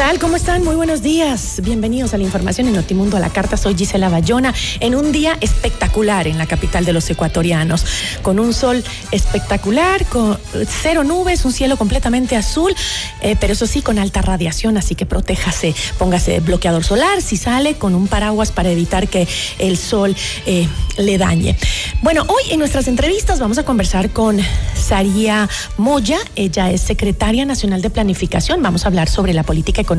Tal? ¿Cómo están? Muy buenos días. Bienvenidos a la información en Notimundo a la Carta. Soy Gisela Bayona en un día espectacular en la capital de los ecuatorianos, con un sol espectacular, con cero nubes, un cielo completamente azul, eh, pero eso sí, con alta radiación, así que protéjase, póngase bloqueador solar si sale con un paraguas para evitar que el sol eh, le dañe. Bueno, hoy en nuestras entrevistas vamos a conversar con Saría Moya, ella es secretaria nacional de planificación, vamos a hablar sobre la política económica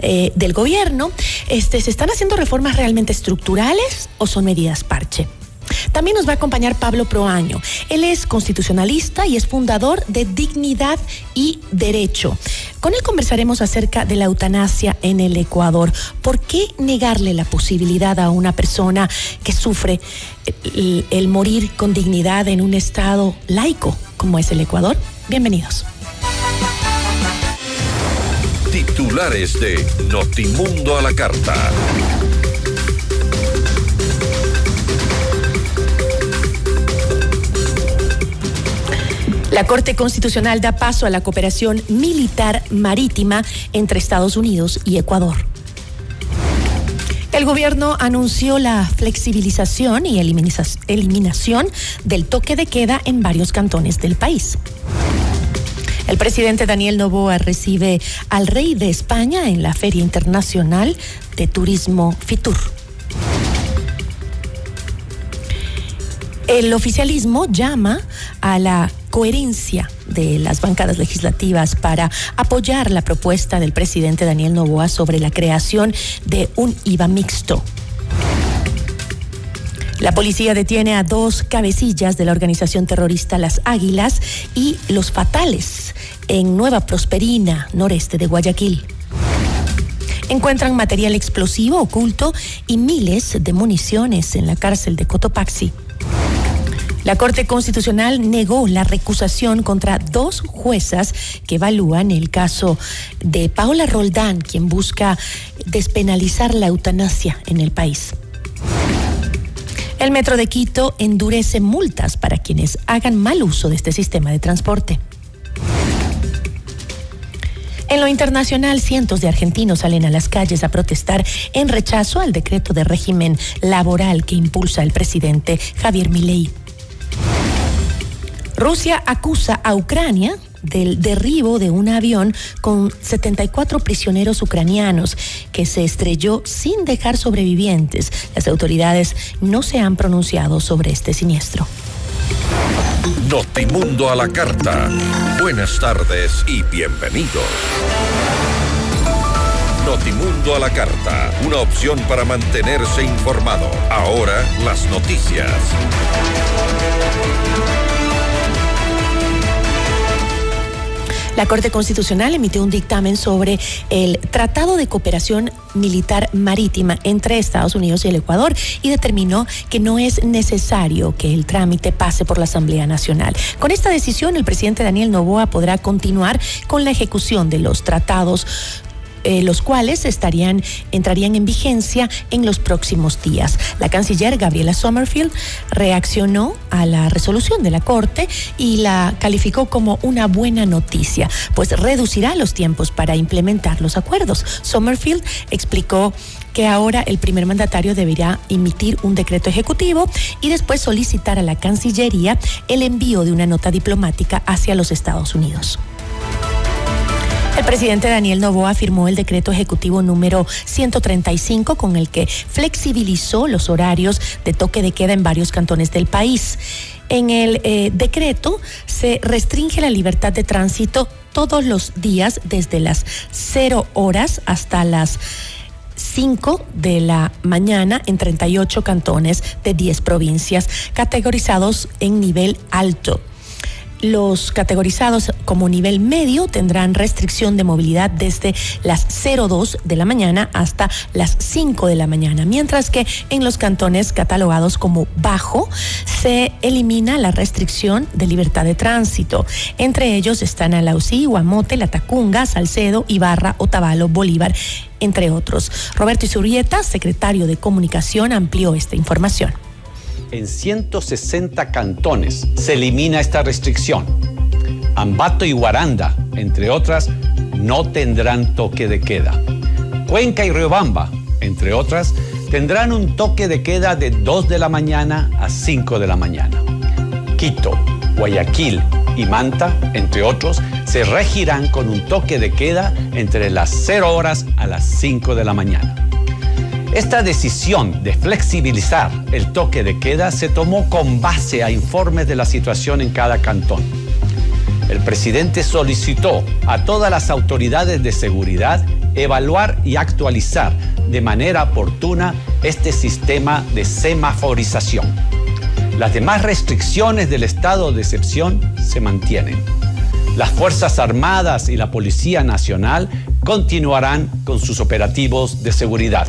eh, del gobierno. Este, ¿Se están haciendo reformas realmente estructurales o son medidas parche? También nos va a acompañar Pablo Proaño. Él es constitucionalista y es fundador de Dignidad y Derecho. Con él conversaremos acerca de la eutanasia en el Ecuador. ¿Por qué negarle la posibilidad a una persona que sufre el, el morir con dignidad en un estado laico como es el Ecuador? Bienvenidos. Titulares de Notimundo a la Carta. La Corte Constitucional da paso a la cooperación militar marítima entre Estados Unidos y Ecuador. El gobierno anunció la flexibilización y eliminación del toque de queda en varios cantones del país. El presidente Daniel Novoa recibe al rey de España en la Feria Internacional de Turismo Fitur. El oficialismo llama a la coherencia de las bancadas legislativas para apoyar la propuesta del presidente Daniel Novoa sobre la creación de un IVA mixto. La policía detiene a dos cabecillas de la organización terrorista Las Águilas y Los Fatales en Nueva Prosperina, noreste de Guayaquil. Encuentran material explosivo oculto y miles de municiones en la cárcel de Cotopaxi. La Corte Constitucional negó la recusación contra dos juezas que evalúan el caso de Paola Roldán, quien busca despenalizar la eutanasia en el país. El Metro de Quito endurece multas para quienes hagan mal uso de este sistema de transporte. En lo internacional, cientos de argentinos salen a las calles a protestar en rechazo al decreto de régimen laboral que impulsa el presidente Javier Milei. Rusia acusa a Ucrania del derribo de un avión con 74 prisioneros ucranianos que se estrelló sin dejar sobrevivientes. Las autoridades no se han pronunciado sobre este siniestro. Notimundo a la carta. Buenas tardes y bienvenidos. Notimundo a la carta, una opción para mantenerse informado. Ahora las noticias. La Corte Constitucional emitió un dictamen sobre el Tratado de Cooperación Militar Marítima entre Estados Unidos y el Ecuador y determinó que no es necesario que el trámite pase por la Asamblea Nacional. Con esta decisión, el presidente Daniel Novoa podrá continuar con la ejecución de los tratados eh, los cuales estarían, entrarían en vigencia en los próximos días. La canciller Gabriela Sommerfield reaccionó a la resolución de la Corte y la calificó como una buena noticia, pues reducirá los tiempos para implementar los acuerdos. Sommerfield explicó que ahora el primer mandatario deberá emitir un decreto ejecutivo y después solicitar a la Cancillería el envío de una nota diplomática hacia los Estados Unidos. El presidente Daniel Novoa firmó el decreto ejecutivo número 135 con el que flexibilizó los horarios de toque de queda en varios cantones del país. En el eh, decreto se restringe la libertad de tránsito todos los días desde las 0 horas hasta las 5 de la mañana en 38 cantones de 10 provincias categorizados en nivel alto. Los categorizados como nivel medio tendrán restricción de movilidad desde las 02 de la mañana hasta las 5 de la mañana, mientras que en los cantones catalogados como bajo se elimina la restricción de libertad de tránsito. Entre ellos están Alausí, Guamote, La Tacunga, Salcedo, Ibarra, Otavalo, Bolívar, entre otros. Roberto Isurieta, secretario de Comunicación, amplió esta información en 160 cantones se elimina esta restricción. Ambato y Guaranda, entre otras, no tendrán toque de queda. Cuenca y Riobamba, entre otras, tendrán un toque de queda de 2 de la mañana a 5 de la mañana. Quito, Guayaquil y Manta, entre otros, se regirán con un toque de queda entre las 0 horas a las 5 de la mañana. Esta decisión de flexibilizar el toque de queda se tomó con base a informes de la situación en cada cantón. El presidente solicitó a todas las autoridades de seguridad evaluar y actualizar de manera oportuna este sistema de semaforización. Las demás restricciones del estado de excepción se mantienen. Las Fuerzas Armadas y la Policía Nacional continuarán con sus operativos de seguridad.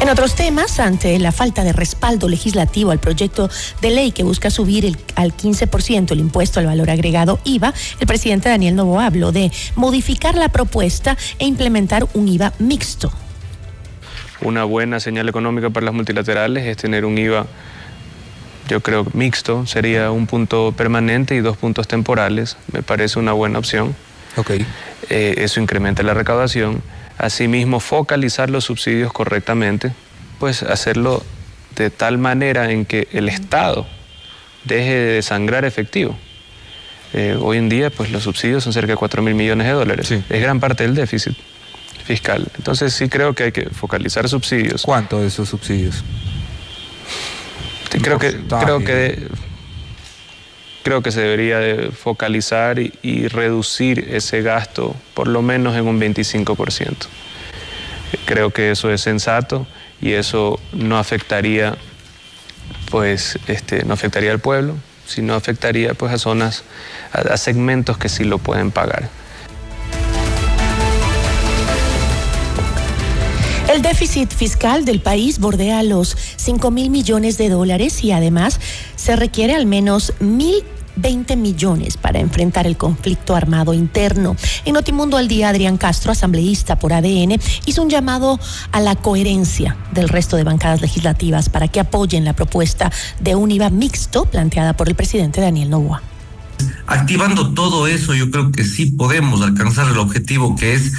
En otros temas, ante la falta de respaldo legislativo al proyecto de ley que busca subir el, al 15% el impuesto al valor agregado IVA, el presidente Daniel Novoa habló de modificar la propuesta e implementar un IVA mixto. Una buena señal económica para las multilaterales es tener un IVA yo creo mixto sería un punto permanente y dos puntos temporales. Me parece una buena opción. Okay. Eh, eso incrementa la recaudación Asimismo, focalizar los subsidios correctamente, pues hacerlo de tal manera en que el Estado deje de sangrar efectivo. Eh, hoy en día, pues los subsidios son cerca de 4 mil millones de dólares. Es gran parte del déficit fiscal. Entonces sí creo que hay que focalizar subsidios. ¿Cuánto de esos subsidios? creo que, creo que creo que se debería de focalizar y, reducir ese gasto por lo menos en un 25%. Creo que eso es sensato y eso no afectaría pues este, no afectaría al pueblo, sino afectaría pues a zonas, a segmentos que sí lo pueden pagar. El déficit fiscal del país bordea los 5 mil millones de dólares y además se requiere al menos mil 20 millones para enfrentar el conflicto armado interno. En Notimundo al día, Adrián Castro, asambleísta por ADN, hizo un llamado a la coherencia del resto de bancadas legislativas para que apoyen la propuesta de un IVA mixto planteada por el presidente Daniel Novoa. Activando todo eso, yo creo que sí podemos alcanzar el objetivo que es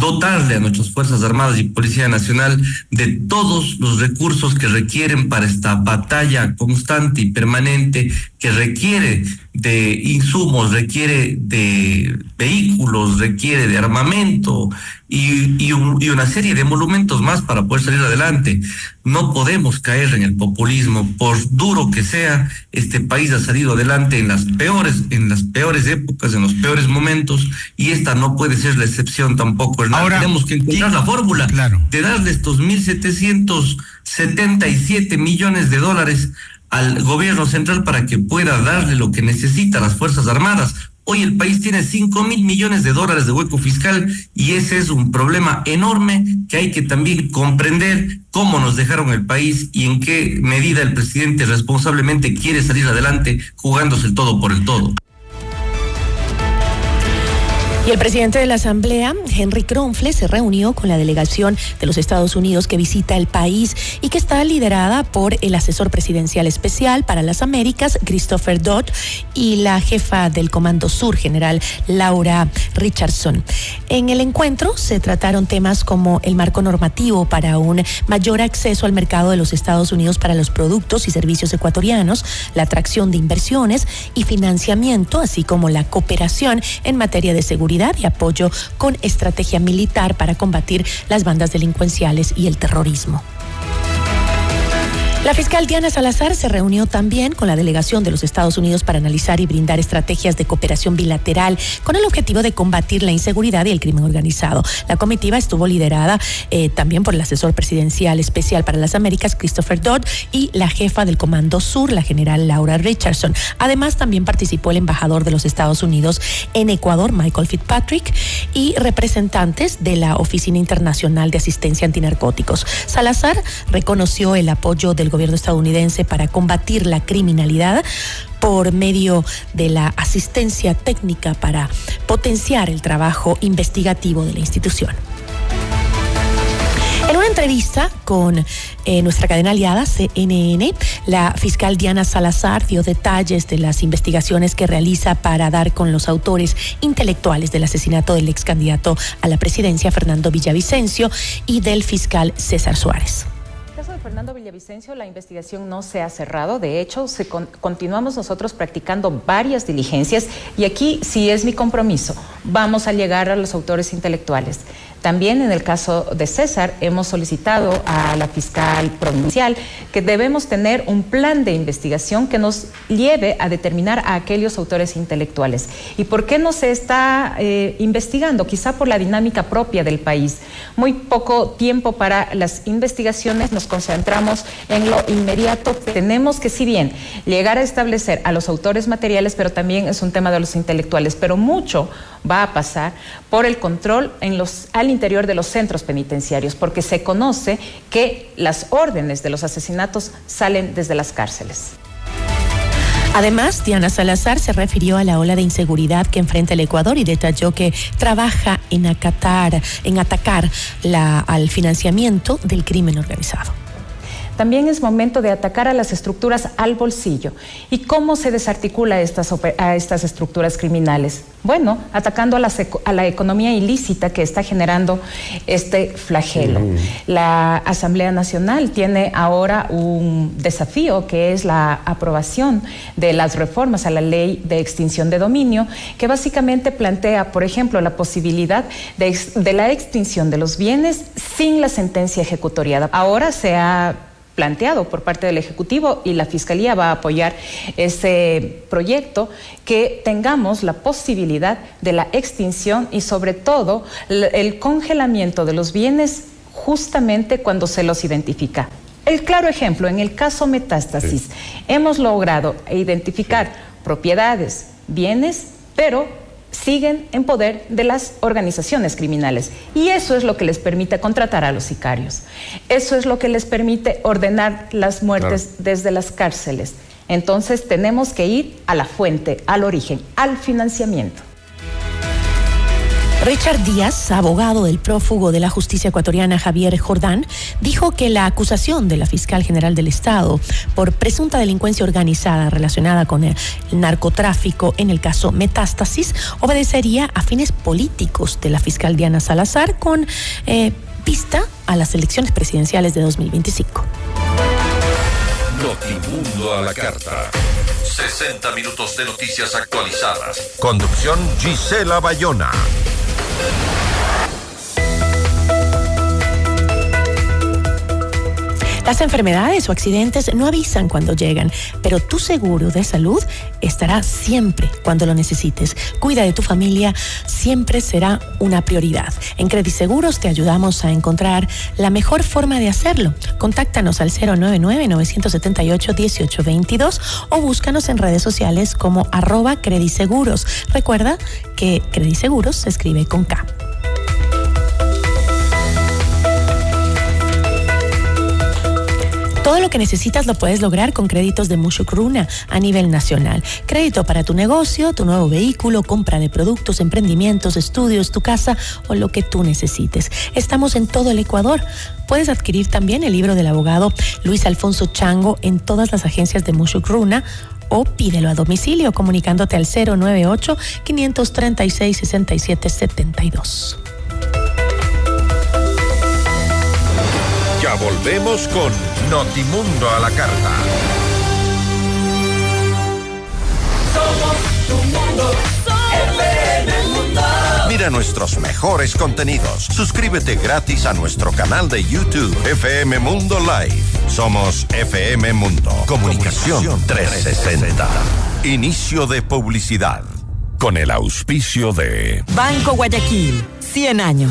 dotarle a nuestras Fuerzas Armadas y Policía Nacional de todos los recursos que requieren para esta batalla constante y permanente que requiere de insumos, requiere de vehículos, requiere de armamento y, y, una serie de monumentos más para poder salir adelante. No podemos caer en el populismo, por duro que sea, este país ha salido adelante en las peores, en las peores épocas, en los peores momentos, y esta no puede ser la excepción tampoco. Ahora tenemos que encontrar la fórmula de darle estos mil setecientos setenta y siete millones de dólares al gobierno central para que pueda darle lo que necesita a las Fuerzas Armadas. Hoy el país tiene cinco mil millones de dólares de hueco fiscal y ese es un problema enorme que hay que también comprender cómo nos dejaron el país y en qué medida el presidente responsablemente quiere salir adelante jugándose el todo por el todo. Y el presidente de la Asamblea, Henry Kronfle, se reunió con la delegación de los Estados Unidos que visita el país y que está liderada por el asesor presidencial especial para las Américas, Christopher Dodd, y la jefa del Comando Sur, general Laura Richardson. En el encuentro se trataron temas como el marco normativo para un mayor acceso al mercado de los Estados Unidos para los productos y servicios ecuatorianos, la atracción de inversiones y financiamiento, así como la cooperación en materia de seguridad y apoyo con estrategia militar para combatir las bandas delincuenciales y el terrorismo. La fiscal Diana Salazar se reunió también con la delegación de los Estados Unidos para analizar y brindar estrategias de cooperación bilateral con el objetivo de combatir la inseguridad y el crimen organizado. La comitiva estuvo liderada eh, también por el asesor presidencial especial para las Américas, Christopher Dodd, y la jefa del Comando Sur, la general Laura Richardson. Además, también participó el embajador de los Estados Unidos en Ecuador, Michael Fitzpatrick, y representantes de la Oficina Internacional de Asistencia Antinarcóticos. Salazar reconoció el apoyo del gobierno estadounidense para combatir la criminalidad por medio de la asistencia técnica para potenciar el trabajo investigativo de la institución. En una entrevista con eh, nuestra cadena aliada CNN, la fiscal Diana Salazar dio detalles de las investigaciones que realiza para dar con los autores intelectuales del asesinato del ex candidato a la presidencia Fernando Villavicencio y del fiscal César Suárez. Fernando Villavicencio, la investigación no se ha cerrado. De hecho, se continuamos nosotros practicando varias diligencias y aquí sí es mi compromiso. Vamos a llegar a los autores intelectuales. También en el caso de César hemos solicitado a la fiscal provincial que debemos tener un plan de investigación que nos lleve a determinar a aquellos autores intelectuales. ¿Y por qué no se está eh, investigando? Quizá por la dinámica propia del país. Muy poco tiempo para las investigaciones, nos concentramos en lo inmediato. Tenemos que, si bien, llegar a establecer a los autores materiales, pero también es un tema de los intelectuales, pero mucho va a pasar por el control en los, interior de los centros penitenciarios, porque se conoce que las órdenes de los asesinatos salen desde las cárceles. Además, Diana Salazar se refirió a la ola de inseguridad que enfrenta el Ecuador y detalló que trabaja en acatar, en atacar la, al financiamiento del crimen organizado. También es momento de atacar a las estructuras al bolsillo. ¿Y cómo se desarticula estas, a estas estructuras criminales? Bueno, atacando a la, a la, economía ilícita que está generando este flagelo. La Asamblea Nacional tiene ahora un desafío que es la aprobación de las reformas a la ley de extinción de dominio, que básicamente plantea, por ejemplo, la posibilidad de, de la extinción de los bienes sin la sentencia ejecutoriada. Ahora se ha planteado por parte del Ejecutivo y la Fiscalía va a apoyar ese proyecto, que tengamos la posibilidad de la extinción y sobre todo el congelamiento de los bienes justamente cuando se los identifica. El claro ejemplo, en el caso metástasis, hemos logrado identificar propiedades, bienes, pero siguen en poder de las organizaciones criminales. Y eso es lo que les permite contratar a los sicarios. Eso es lo que les permite ordenar las muertes desde las cárceles. Entonces tenemos que ir a la fuente, al origen, al financiamiento. Richard Díaz, abogado del prófugo de la justicia ecuatoriana Javier Jordán, dijo que la acusación de la fiscal general del Estado por presunta delincuencia organizada relacionada con el narcotráfico en el caso Metástasis obedecería a fines políticos de la fiscal Diana Salazar con eh, vista a las elecciones presidenciales de 2025. Notimundo a la carta. 60 minutos de noticias actualizadas. Conducción Gisela Bayona. you Las enfermedades o accidentes no avisan cuando llegan, pero tu seguro de salud estará siempre cuando lo necesites. Cuida de tu familia, siempre será una prioridad. En Credit Seguros te ayudamos a encontrar la mejor forma de hacerlo. Contáctanos al 099-978-1822 o búscanos en redes sociales como arroba Seguros. Recuerda que Credit Seguros se escribe con K. Todo lo que necesitas lo puedes lograr con créditos de Mushukruna a nivel nacional. Crédito para tu negocio, tu nuevo vehículo, compra de productos, emprendimientos, estudios, tu casa o lo que tú necesites. Estamos en todo el Ecuador. Puedes adquirir también el libro del abogado Luis Alfonso Chango en todas las agencias de Mushukruna o pídelo a domicilio comunicándote al 098 536 6772. Ya volvemos con Notimundo a la carta. Somos tu mundo, FM Mundo. Mira nuestros mejores contenidos. Suscríbete gratis a nuestro canal de YouTube FM Mundo Live. Somos FM Mundo. Comunicación 360. Inicio de publicidad. Con el auspicio de Banco Guayaquil, 100 años.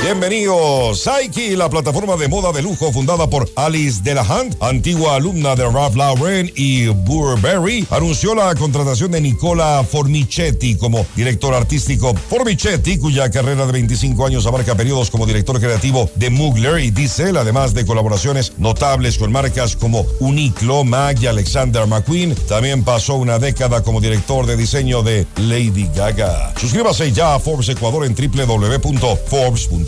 Bienvenidos. Saiki, la plataforma de moda de lujo fundada por Alice Delahunt, antigua alumna de Ralph Lauren y Burberry, anunció la contratación de Nicola Formichetti como director artístico. Formichetti, cuya carrera de 25 años abarca periodos como director creativo de Mugler y Diesel, además de colaboraciones notables con marcas como Uniqlo, MAG y Alexander McQueen, también pasó una década como director de diseño de Lady Gaga. Suscríbase ya a Forbes Ecuador en www.forbes.com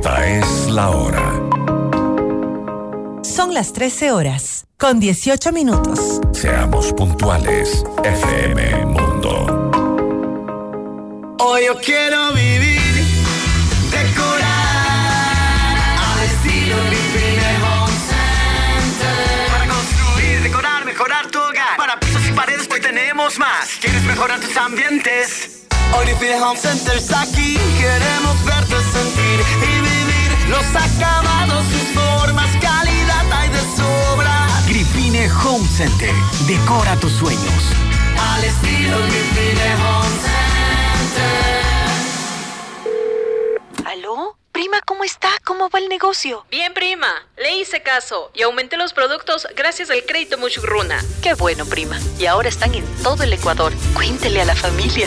Esta es la hora. Son las 13 horas, con 18 minutos. Seamos puntuales, FM Mundo. Hoy yo quiero vivir, decorar al estilo Grifine Home Center. Para construir, decorar, mejorar tu hogar. Para pisos y paredes, hoy tenemos más. ¿Quieres mejorar tus ambientes? Hoy Grifine Home Center está aquí. Queremos verte sentir los acabados, sus formas, calidad hay de sobra. Grifine Home Center. Decora tus sueños. Al estilo Grifine Home Center. ¿Aló? Prima, ¿cómo está? ¿Cómo va el negocio? Bien, prima. Le hice caso y aumenté los productos gracias al crédito Muchugruna. Qué bueno, prima. Y ahora están en todo el Ecuador. Cuéntele a la familia.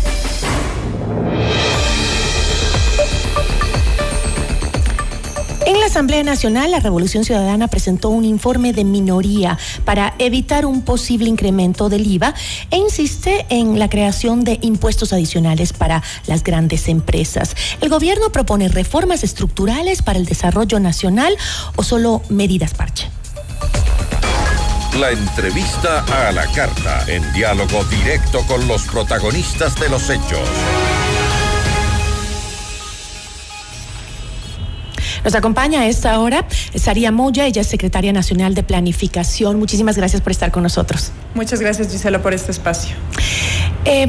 Asamblea Nacional, la Revolución Ciudadana presentó un informe de minoría para evitar un posible incremento del IVA e insiste en la creación de impuestos adicionales para las grandes empresas. ¿El gobierno propone reformas estructurales para el desarrollo nacional o solo medidas parche? La entrevista a la carta, en diálogo directo con los protagonistas de los hechos. Nos acompaña a esta hora Saria Moya, ella es secretaria nacional de Planificación. Muchísimas gracias por estar con nosotros. Muchas gracias, Gisela, por este espacio. Eh,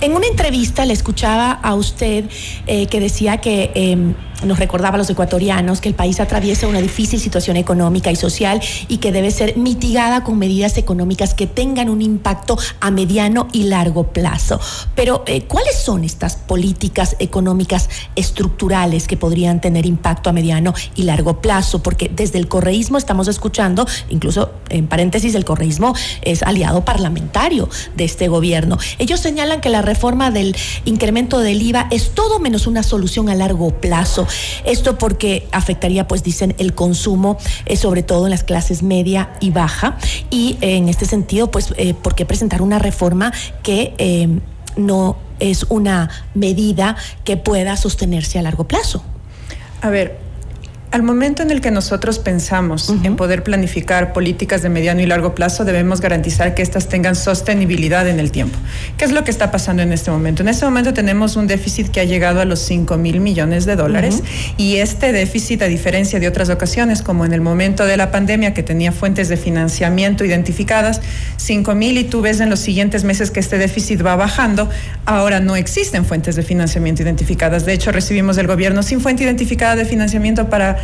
en una entrevista le escuchaba a usted eh, que decía que eh, nos recordaba los ecuatorianos que el país atraviesa una difícil situación económica y social y que debe ser mitigada con medidas económicas que tengan un impacto a mediano y largo plazo. Pero, eh, ¿cuáles son estas políticas económicas estructurales que podrían tener impacto a mediano y largo plazo? Porque desde el correísmo estamos escuchando, incluso en paréntesis, el correísmo es aliado parlamentario de este gobierno. Ellos señalan que la reforma del incremento del IVA es todo menos una solución a largo plazo. Esto porque afectaría, pues dicen, el consumo, eh, sobre todo en las clases media y baja. Y eh, en este sentido, pues, eh, ¿por qué presentar una reforma que no es una medida que pueda sostenerse a largo plazo? A ver, al momento en el que nosotros pensamos en poder planificar políticas de mediano y largo plazo, debemos garantizar que éstas tengan sostenibilidad en el tiempo. ¿Qué es lo que está pasando en este momento? En este momento tenemos un déficit que ha llegado a los 5 mil millones de dólares y este déficit, a diferencia de otras ocasiones, como en el momento de la pandemia que tenía fuentes de financiamiento identificadas, 5 mil y tú ves en los siguientes meses que este déficit va bajando, ahora no existen fuentes de financiamiento identificadas. De hecho, recibimos del gobierno sin fuente identificada de financiamiento para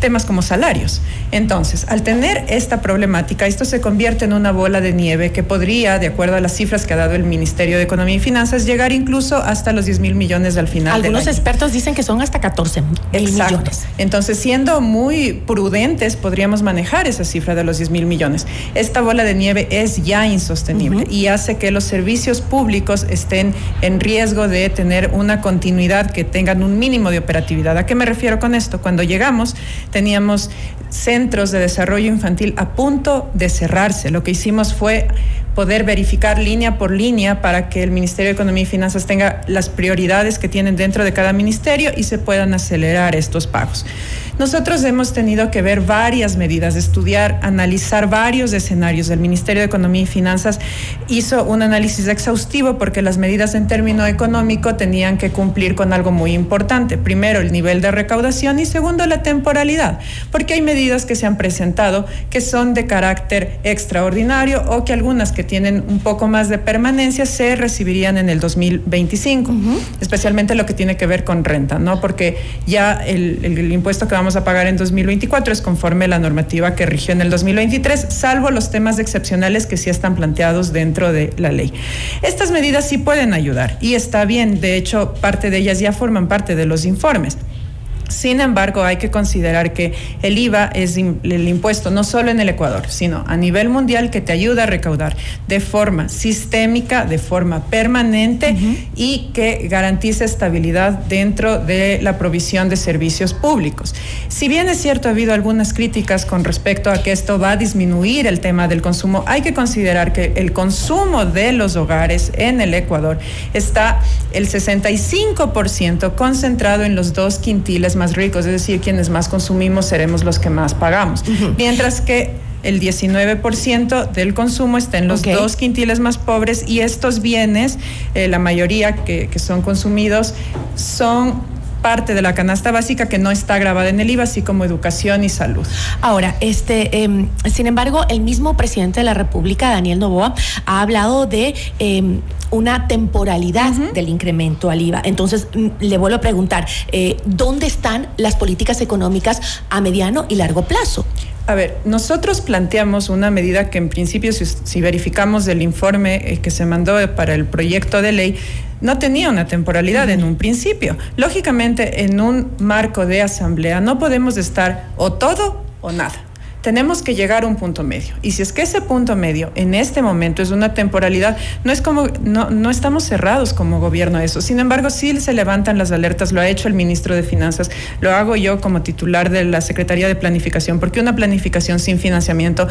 temas como salarios. Entonces, al tener esta problemática, esto se convierte en una bola de nieve que podría, de acuerdo a las cifras que ha dado el Ministerio de Economía y Finanzas, llegar incluso hasta los 10 mil millones al final. Algunos expertos dicen que son hasta 14 mil millones. Entonces, siendo muy prudentes, podríamos manejar esa cifra de los 10 mil millones. Esta bola de nieve es ya insostenible y hace que los servicios públicos estén en riesgo de tener una continuidad, que tengan un mínimo de operatividad. ¿A qué me refiero con esto? Cuando llegamos, teníamos centros de desarrollo infantil a punto de cerrarse. Lo que hicimos fue poder verificar línea por línea para que el Ministerio de Economía y Finanzas tenga las prioridades que tienen dentro de cada ministerio y se puedan acelerar estos pagos. Nosotros hemos tenido que ver varias medidas, estudiar, analizar varios escenarios. El Ministerio de Economía y Finanzas hizo un análisis exhaustivo porque las medidas en término económico tenían que cumplir con algo muy importante. Primero, el nivel de recaudación y segundo, la temporalidad, porque hay medidas que se han presentado que son de carácter extraordinario o que algunas que tienen un poco más de permanencia se recibirían en el 2025, especialmente lo que tiene que ver con renta, ¿no? Porque ya el, el impuesto que vamos a pagar en 2024 es conforme a la normativa que rigió en el 2023, salvo los temas excepcionales que sí están planteados dentro de la ley. Estas medidas sí pueden ayudar y está bien, de hecho, parte de ellas ya forman parte de los informes. Sin embargo, hay que considerar que el IVA es el impuesto no solo en el Ecuador, sino a nivel mundial que te ayuda a recaudar de forma sistémica, de forma permanente y que garantiza estabilidad dentro de la provisión de servicios públicos. Si bien es cierto, ha habido algunas críticas con respecto a que esto va a disminuir el tema del consumo, hay que considerar que el consumo de los hogares en el Ecuador está el 65% concentrado en los dos quintiles más ricos, es decir, quienes más consumimos seremos los que más pagamos. Mientras que el 19% del consumo está en los dos quintiles más pobres y estos bienes, eh, la mayoría que, son consumidos, son parte de la canasta básica que no está grabada en el IVA, así como educación y salud. Ahora, este, em, sin embargo, el mismo presidente de la República, Daniel Novoa, ha hablado de em, una temporalidad del incremento al IVA. Entonces, mm, le vuelvo a preguntar, eh, ¿dónde están las políticas económicas a mediano y largo plazo? A ver, nosotros planteamos una medida que en principio, si, verificamos el informe eh, que se mandó para el proyecto de ley, no tenía una temporalidad en un principio. Lógicamente, en un marco de asamblea no podemos estar o todo o nada tenemos que llegar a un punto medio. Y si es que ese punto medio en este momento es una temporalidad, no es como, no, no estamos cerrados como gobierno a eso. Sin embargo, sí se levantan las alertas, lo ha hecho el ministro de Finanzas, lo hago yo como titular de la Secretaría de Planificación, porque una planificación sin financiamiento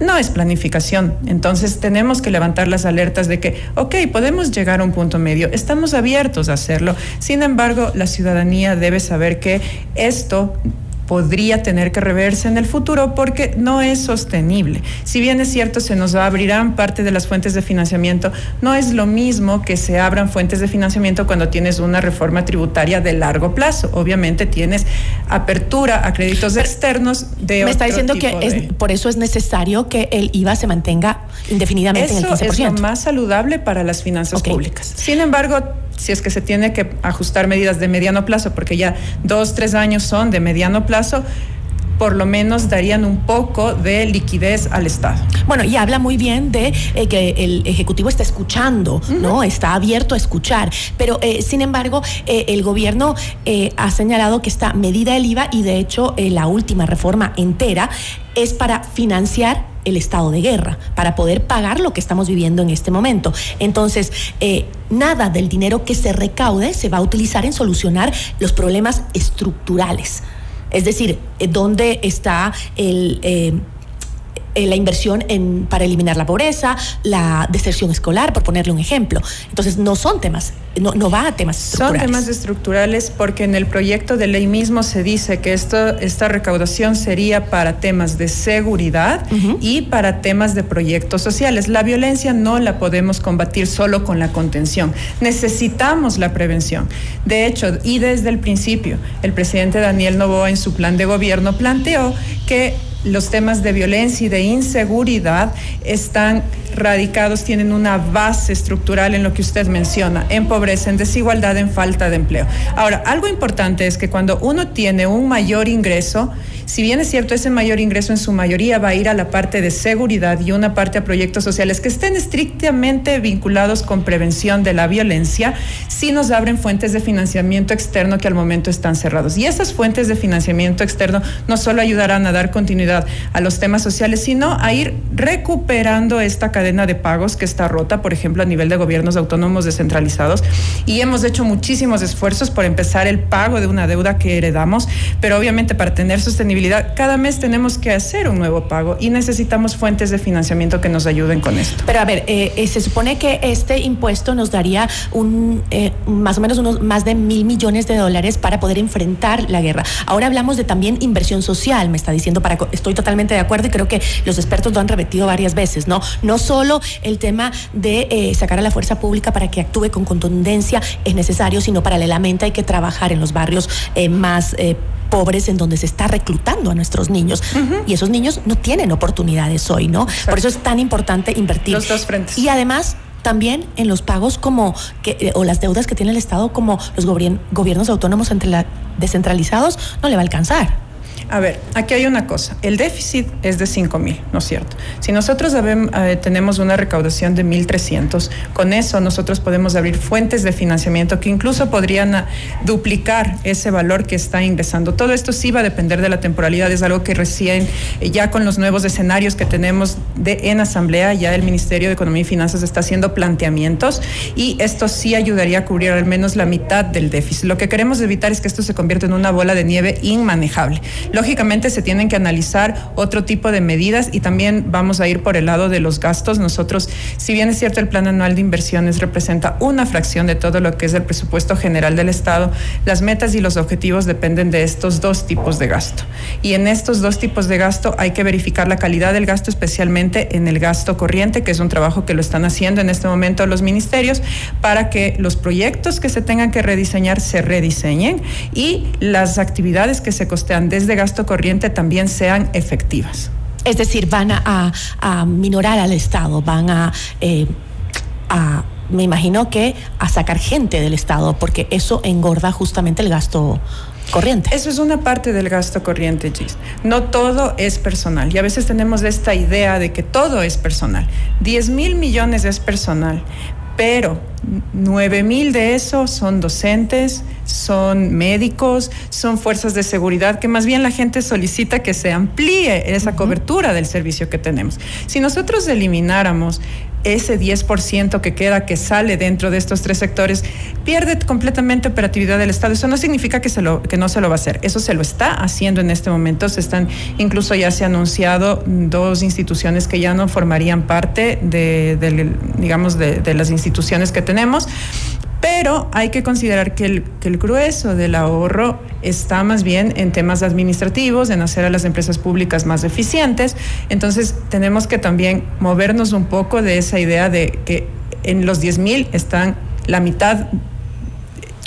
no es planificación. Entonces tenemos que levantar las alertas de que, ok, podemos llegar a un punto medio, estamos abiertos a hacerlo. Sin embargo, la ciudadanía debe saber que esto podría tener que reverse en el futuro porque no es sostenible. Si bien es cierto, se nos abrirán parte de las fuentes de financiamiento, no es lo mismo que se abran fuentes de financiamiento cuando tienes una reforma tributaria de largo plazo. Obviamente tienes apertura a créditos externos de... Me está diciendo que por eso es necesario que el IVA se mantenga indefinidamente en el 15%. es lo más saludable para las finanzas públicas. Sin embargo, si es que se tiene que ajustar medidas de mediano plazo, porque ya dos, tres años son de mediano plazo, por lo menos darían un poco de liquidez al Estado. Bueno, y habla muy bien de eh, que el Ejecutivo está escuchando, ¿no? Está abierto a escuchar. Pero, eh, sin embargo, eh, el gobierno ha señalado que esta medida del IVA y, de hecho, la última reforma entera es para financiar el estado de guerra, para poder pagar lo que estamos viviendo en este momento. Entonces, nada del dinero que se recaude se va a utilizar en solucionar los problemas estructurales. Es decir, eh, ¿dónde está el... Eh, eh, la inversión en, para eliminar la pobreza, la deserción escolar, por ponerle un ejemplo. Entonces, no son temas, no, no va a temas estructurales. Son temas estructurales porque en el proyecto de ley mismo se dice que esto, esta recaudación sería para temas de seguridad y para temas de proyectos sociales. La violencia no la podemos combatir solo con la contención. Necesitamos la prevención. De hecho, y desde el principio, el presidente Daniel Novoa en su plan de gobierno planteó que los temas de violencia y de inseguridad están radicados, tienen una base estructural en lo que usted menciona, en pobreza, en desigualdad, en falta de empleo. Ahora, algo importante es que cuando uno tiene un mayor ingreso, si bien es cierto, ese mayor ingreso en su mayoría va a ir a la parte de seguridad y una parte a proyectos sociales que estén estrictamente vinculados con prevención de la violencia, sí nos abren fuentes de financiamiento externo que al momento están cerrados. Y esas fuentes de financiamiento externo no solo ayudarán a dar continuidad a los temas sociales, sino a ir recuperando esta cadena de pagos que está rota, por ejemplo, a nivel de gobiernos autónomos descentralizados. Y hemos hecho muchísimos esfuerzos por empezar el pago de una deuda que heredamos, pero obviamente para tener sostenibilidad cada mes tenemos que hacer un nuevo pago y necesitamos fuentes de financiamiento que nos ayuden con esto. Pero a ver, eh, eh, se supone que este impuesto nos daría un eh, más o menos unos más de mil millones de dólares para poder enfrentar la guerra. Ahora hablamos de también inversión social, me está diciendo, estoy totalmente de acuerdo y creo que los expertos lo han repetido varias veces, ¿no? No solo el tema de sacar a la fuerza pública para que actúe con contundencia es necesario, sino paralelamente hay que trabajar en los barrios más pobres en donde se está reclutando a nuestros niños. Y esos niños no tienen oportunidades hoy, ¿no? Por eso es tan importante invertir. Los dos frentes. Y además también en los pagos como que, eh, o las deudas que tiene el Estado como los gobiernos autónomos entre la, descentralizados no le va a alcanzar. A ver, aquí hay una cosa. El déficit es de 5 mil, ¿no es cierto? Si nosotros eh, tenemos una recaudación de 1.300, con eso nosotros podemos abrir fuentes de financiamiento que incluso podrían ah, duplicar ese valor que está ingresando. Todo esto sí va a depender de la temporalidad, es algo que recién, eh, ya con los nuevos escenarios que tenemos en Asamblea, ya el Ministerio de Economía y Finanzas está haciendo planteamientos y esto sí ayudaría a cubrir al menos la mitad del déficit. Lo que queremos evitar es que esto se convierta en una bola de nieve inmanejable. Lógicamente se tienen que analizar otro tipo de medidas y también vamos a ir por el lado de los gastos. Nosotros, si bien es cierto, el plan anual de inversiones representa una fracción de todo lo que es el presupuesto general del Estado, las metas y los objetivos dependen de estos dos tipos de gasto. Y en estos dos tipos de gasto hay que verificar la calidad del gasto, especialmente en el gasto corriente, que es un trabajo que lo están haciendo en este momento los ministerios, para que los proyectos que se tengan que rediseñar se rediseñen y las actividades que se costean desde gasto corriente también sean efectivas. Es decir, van a, minorar al Estado, van eh, a, me imagino que a sacar gente del Estado, porque eso engorda justamente el gasto corriente. Eso es una parte del gasto corriente, Gis. No todo es personal. Y a veces tenemos esta idea de que todo es personal. 10 mil millones es personal, pero 9 mil de esos son docentes, son médicos, son fuerzas de seguridad, que más bien la gente solicita que se amplíe esa cobertura del servicio que tenemos. Si nosotros elimináramos ese 10% que queda, que sale dentro de estos tres sectores, pierde completamente operatividad del Estado. Eso no significa que, se lo, que no se lo va a hacer. Eso se lo está haciendo en este momento. Se están, incluso ya se ha anunciado dos instituciones que ya no formarían parte de, digamos, de, de las instituciones que tenemos. Pero hay que considerar que el, grueso del ahorro está más bien en temas administrativos, en hacer a las empresas públicas más eficientes. Entonces tenemos que también movernos un poco de esa idea de que en los 10 mil están la mitad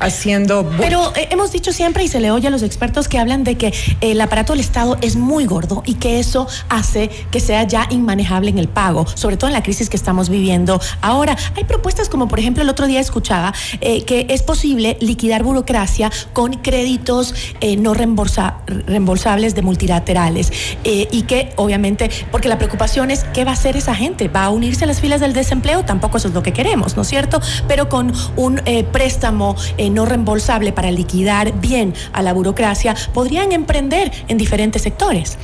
haciendo... Pero eh, hemos dicho siempre y se le oye a los expertos que hablan de que eh, el aparato del Estado es muy gordo y que eso hace que sea ya inmanejable en el pago, sobre todo en la crisis que estamos viviendo ahora. Hay propuestas como por ejemplo el otro día escuchaba eh, que es posible liquidar burocracia con créditos no reembolsa, reembolsables de multilaterales y que obviamente, porque la preocupación es qué va a hacer esa gente, va a unirse a las filas del desempleo, tampoco eso es lo que queremos, ¿no es cierto? Pero con un préstamo no reembolsable para liquidar bien a la burocracia, podrían emprender en diferentes sectores.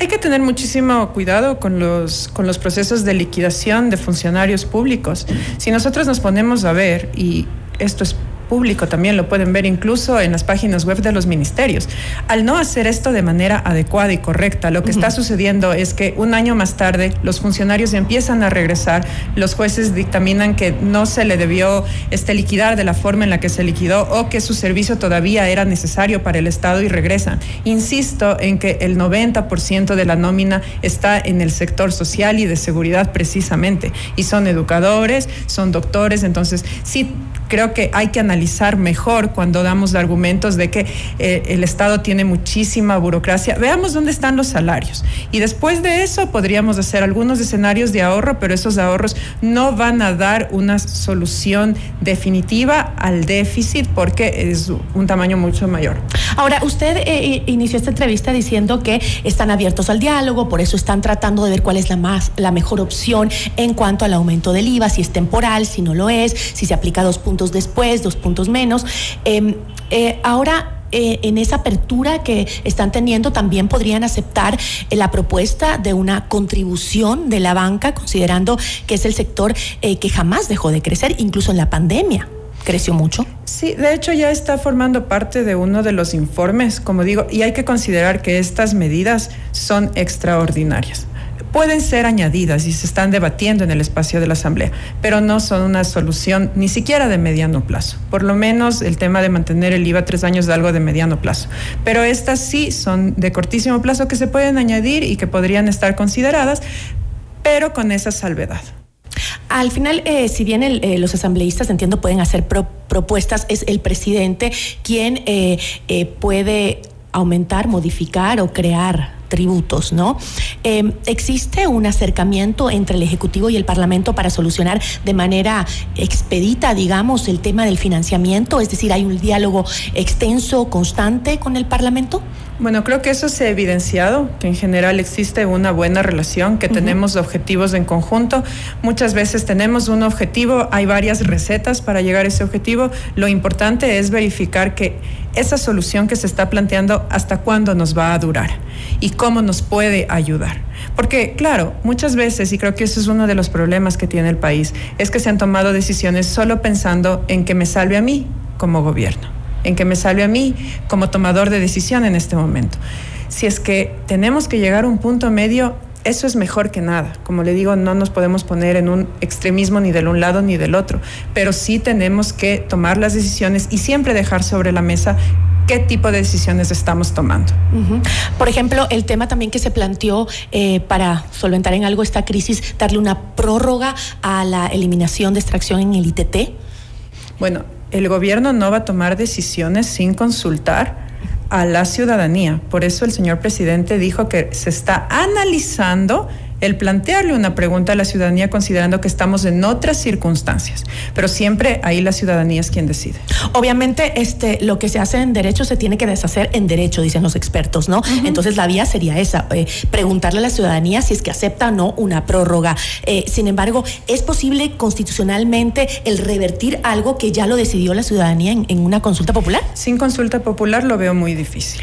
Hay que tener muchísimo cuidado con los, con los procesos de liquidación de funcionarios públicos. Si nosotros nos ponemos a ver, y esto es público también lo pueden ver incluso en las páginas web de los ministerios. Al no hacer esto de manera adecuada y correcta, lo que está sucediendo es que un año más tarde los funcionarios empiezan a regresar, los jueces dictaminan que no se le debió este, liquidar de la forma en la que se liquidó o que su servicio todavía era necesario para el Estado y regresan. Insisto en que el 90% de la nómina está en el sector social y de seguridad precisamente, y son educadores, son doctores, entonces sí creo que hay que analizar mejor cuando damos argumentos de que eh, el Estado tiene muchísima burocracia. Veamos dónde están los salarios. Y después de eso podríamos hacer algunos escenarios de ahorro, pero esos ahorros no van a dar una solución definitiva al déficit porque es un tamaño mucho mayor. Ahora, usted eh, eh, inició esta entrevista diciendo que están abiertos al diálogo, por eso están tratando de ver cuál es la más la mejor opción en cuanto al aumento del IVA, si es temporal, si no lo es, si se aplica dos puntos después, dos puntos menos. Em, eh, ahora eh, en esa apertura que están teniendo también podrían aceptar eh, la propuesta de una contribución de la banca, considerando que es el sector que jamás dejó de crecer, incluso en la pandemia. ¿Creció mucho? Sí, de hecho ya está formando parte de uno de los informes, como digo, y hay que considerar que estas medidas son extraordinarias pueden ser añadidas y se están debatiendo en el espacio de la Asamblea, pero no son una solución ni siquiera de mediano plazo. Por lo menos el tema de mantener el IVA tres años de algo de mediano plazo. Pero estas sí son de cortísimo plazo que se pueden añadir y que podrían estar consideradas, pero con esa salvedad. Al final, eh, si bien eh, los asambleístas, entiendo, pueden hacer propuestas, es el presidente quien eh, puede aumentar, modificar o crear tributos, ¿no? Em, ¿Existe un acercamiento entre el Ejecutivo y el Parlamento para solucionar de manera expedita, digamos, el tema del financiamiento? Es decir, ¿hay un diálogo extenso, constante con el Parlamento? Bueno, creo que eso se ha evidenciado, que en general existe una buena relación, que tenemos objetivos en conjunto. Muchas veces tenemos un objetivo, hay varias recetas para llegar a ese objetivo. Lo importante es verificar que esa solución que se está planteando, hasta cuándo nos va a durar y cómo nos puede ayudar. Porque, claro, muchas veces, y creo que ese es uno de los problemas que tiene el país, es que se han tomado decisiones solo pensando en que me salve a mí como gobierno, en que me salve a mí como tomador de decisión en este momento. Si es que tenemos que llegar a un punto medio, eso es mejor que nada. Como le digo, no nos podemos poner en un extremismo ni del un lado ni del otro, pero sí tenemos que tomar las decisiones y siempre dejar sobre la mesa qué tipo de decisiones estamos tomando. Por ejemplo, el tema también que se planteó eh, para solventar en algo esta crisis, darle una prórroga a la eliminación de extracción en el ITT. Bueno, el gobierno no va a tomar decisiones sin consultar a la ciudadanía. Por eso el señor presidente dijo que se está analizando el plantearle una pregunta a la ciudadanía considerando que estamos en otras circunstancias, pero siempre ahí la ciudadanía es quien decide. Obviamente, este, lo que se hace en derecho se tiene que deshacer en derecho, dicen los expertos, ¿no? Entonces la vía sería esa, eh, preguntarle a la ciudadanía si es que acepta o no una prórroga. Eh, sin embargo, ¿es posible constitucionalmente el revertir algo que ya lo decidió la ciudadanía en una consulta popular? Sin consulta popular lo veo muy difícil.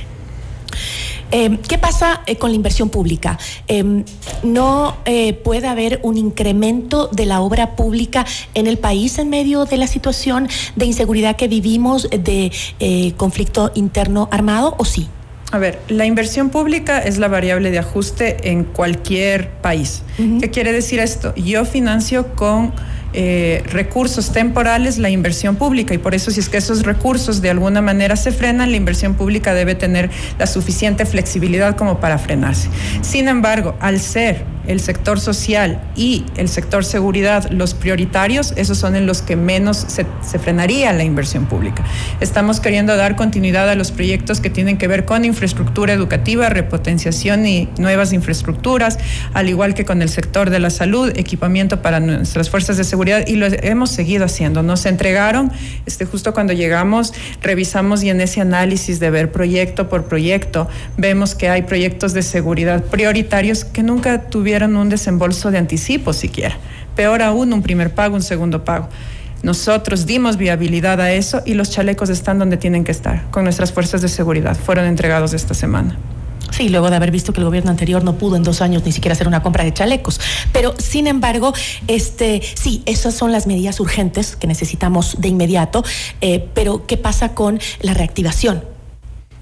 Em, ¿Qué pasa eh, con la inversión pública? Em, ¿No eh, puede haber un incremento de la obra pública en el país en medio de la situación de inseguridad que vivimos, de eh, conflicto interno armado, o sí? A ver, la inversión pública es la variable de ajuste en cualquier país. ¿Qué quiere decir esto? Yo financio con eh, recursos temporales la inversión pública y por eso si es que esos recursos de alguna manera se frenan, la inversión pública debe tener la suficiente flexibilidad como para frenarse. Sin embargo, al ser el sector social y el sector seguridad los prioritarios, esos son en los que menos se, frenaría la inversión pública. Estamos queriendo dar continuidad a los proyectos que tienen que ver con infraestructura educativa, repotenciación y nuevas infraestructuras, al igual que con el sector de la salud, equipamiento para nuestras fuerzas de seguridad y lo hemos seguido haciendo. Nos entregaron, este, justo cuando llegamos, revisamos y en ese análisis de ver proyecto por proyecto, vemos que hay proyectos de seguridad prioritarios que nunca tuvieron un desembolso de anticipo siquiera. Peor aún, un primer pago, un segundo pago. Nosotros dimos viabilidad a eso y los chalecos están donde tienen que estar, con nuestras fuerzas de seguridad. Fueron entregados esta semana. Sí, luego de haber visto que el gobierno anterior no pudo en dos años ni siquiera hacer una compra de chalecos. Pero, sin embargo, este, sí, esas son las medidas urgentes que necesitamos de inmediato. Eh, pero, ¿qué pasa con la reactivación?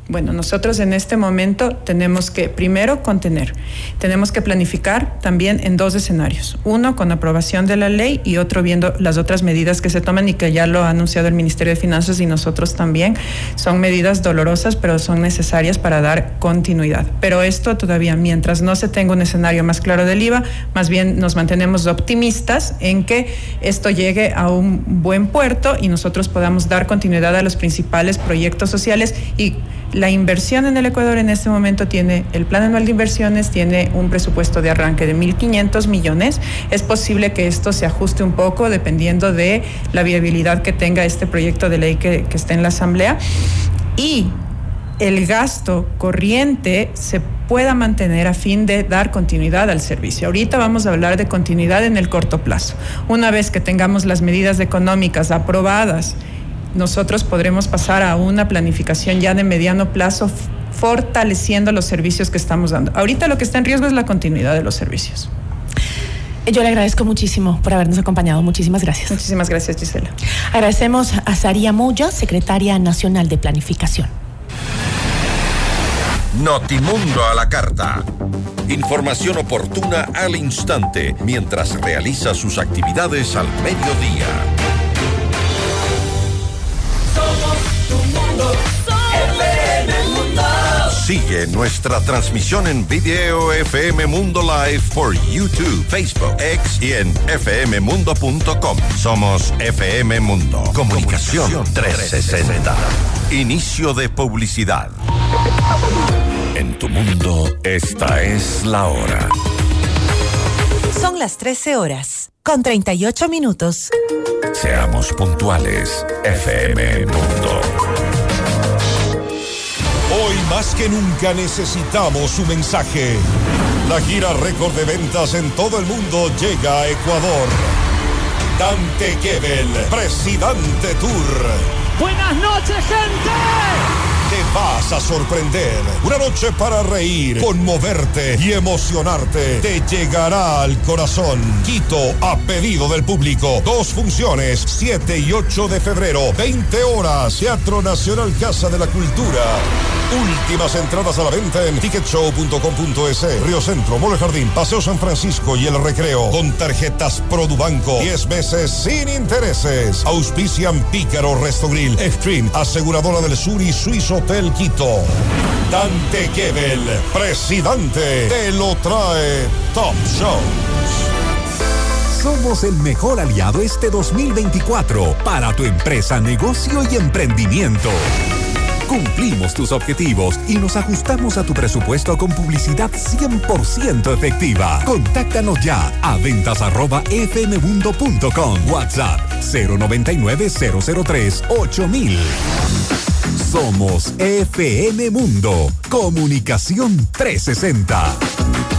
Bueno, nosotros en este momento tenemos que primero contener, tenemos que planificar también en dos escenarios, uno con aprobación de la ley y otro viendo las otras medidas que se toman y que ya lo ha anunciado el Ministerio de Finanzas y nosotros también. Son medidas dolorosas, pero son necesarias para dar continuidad. Pero esto todavía, mientras no se tenga un escenario más claro del IVA, más bien nos mantenemos optimistas en que esto llegue a un buen puerto y nosotros podamos dar continuidad a los principales proyectos sociales y la inversión en el Ecuador en este momento tiene, el plan anual de inversiones tiene un presupuesto de arranque de 1.500 millones. Es posible que esto se ajuste un poco dependiendo de la viabilidad que tenga este proyecto de ley que, que está en la Asamblea. Y el gasto corriente se pueda mantener a fin de dar continuidad al servicio. Ahorita vamos a hablar de continuidad en el corto plazo. Una vez que tengamos las medidas económicas aprobadas nosotros podremos pasar a una planificación ya de mediano plazo fortaleciendo los servicios que estamos dando. Ahorita lo que está en riesgo es la continuidad de los servicios. Yo le agradezco muchísimo por habernos acompañado. Muchísimas gracias. Muchísimas gracias, Gisela. Agradecemos a Saría Moya, secretaria nacional de Planificación. Notimundo a la carta. Información oportuna al instante mientras realiza sus actividades al mediodía. Sigue nuestra transmisión en video FM Mundo Live por YouTube, Facebook, X y en fmmundo.com. Somos FM Mundo. Comunicación 360. Inicio de publicidad. En tu mundo, esta es la hora. Son las 13 horas, con 38 minutos. Seamos puntuales, FM Mundo. Más que nunca necesitamos su mensaje. La gira récord de ventas en todo el mundo llega a Ecuador. Dante Gebel, Presidente Tour. Buenas noches, gente te vas a sorprender. Una noche para reír, conmoverte y emocionarte. Te llegará al corazón. Quito a pedido del público. Dos funciones, 7 y 8 de febrero, 20 horas. Teatro Nacional Casa de la Cultura. Últimas entradas a la venta en ticketshow.com.es. Río Centro, Mole Jardín, Paseo San Francisco y el Recreo. Con tarjetas Produbanco. 10 meses sin intereses. Auspician Pícaro Resto Grill, Extreme, Aseguradora del Sur y Suizo Hotel Quito. Dante Gebel, presidente, te lo trae Top Shows. Somos el mejor aliado este 2024 para tu empresa, negocio y emprendimiento. Cumplimos tus objetivos y nos ajustamos a tu presupuesto con publicidad 100% efectiva. Contáctanos ya a ventas arroba fmmundo.com. WhatsApp 099 003 8000. Somos FM Mundo. Comunicación 360.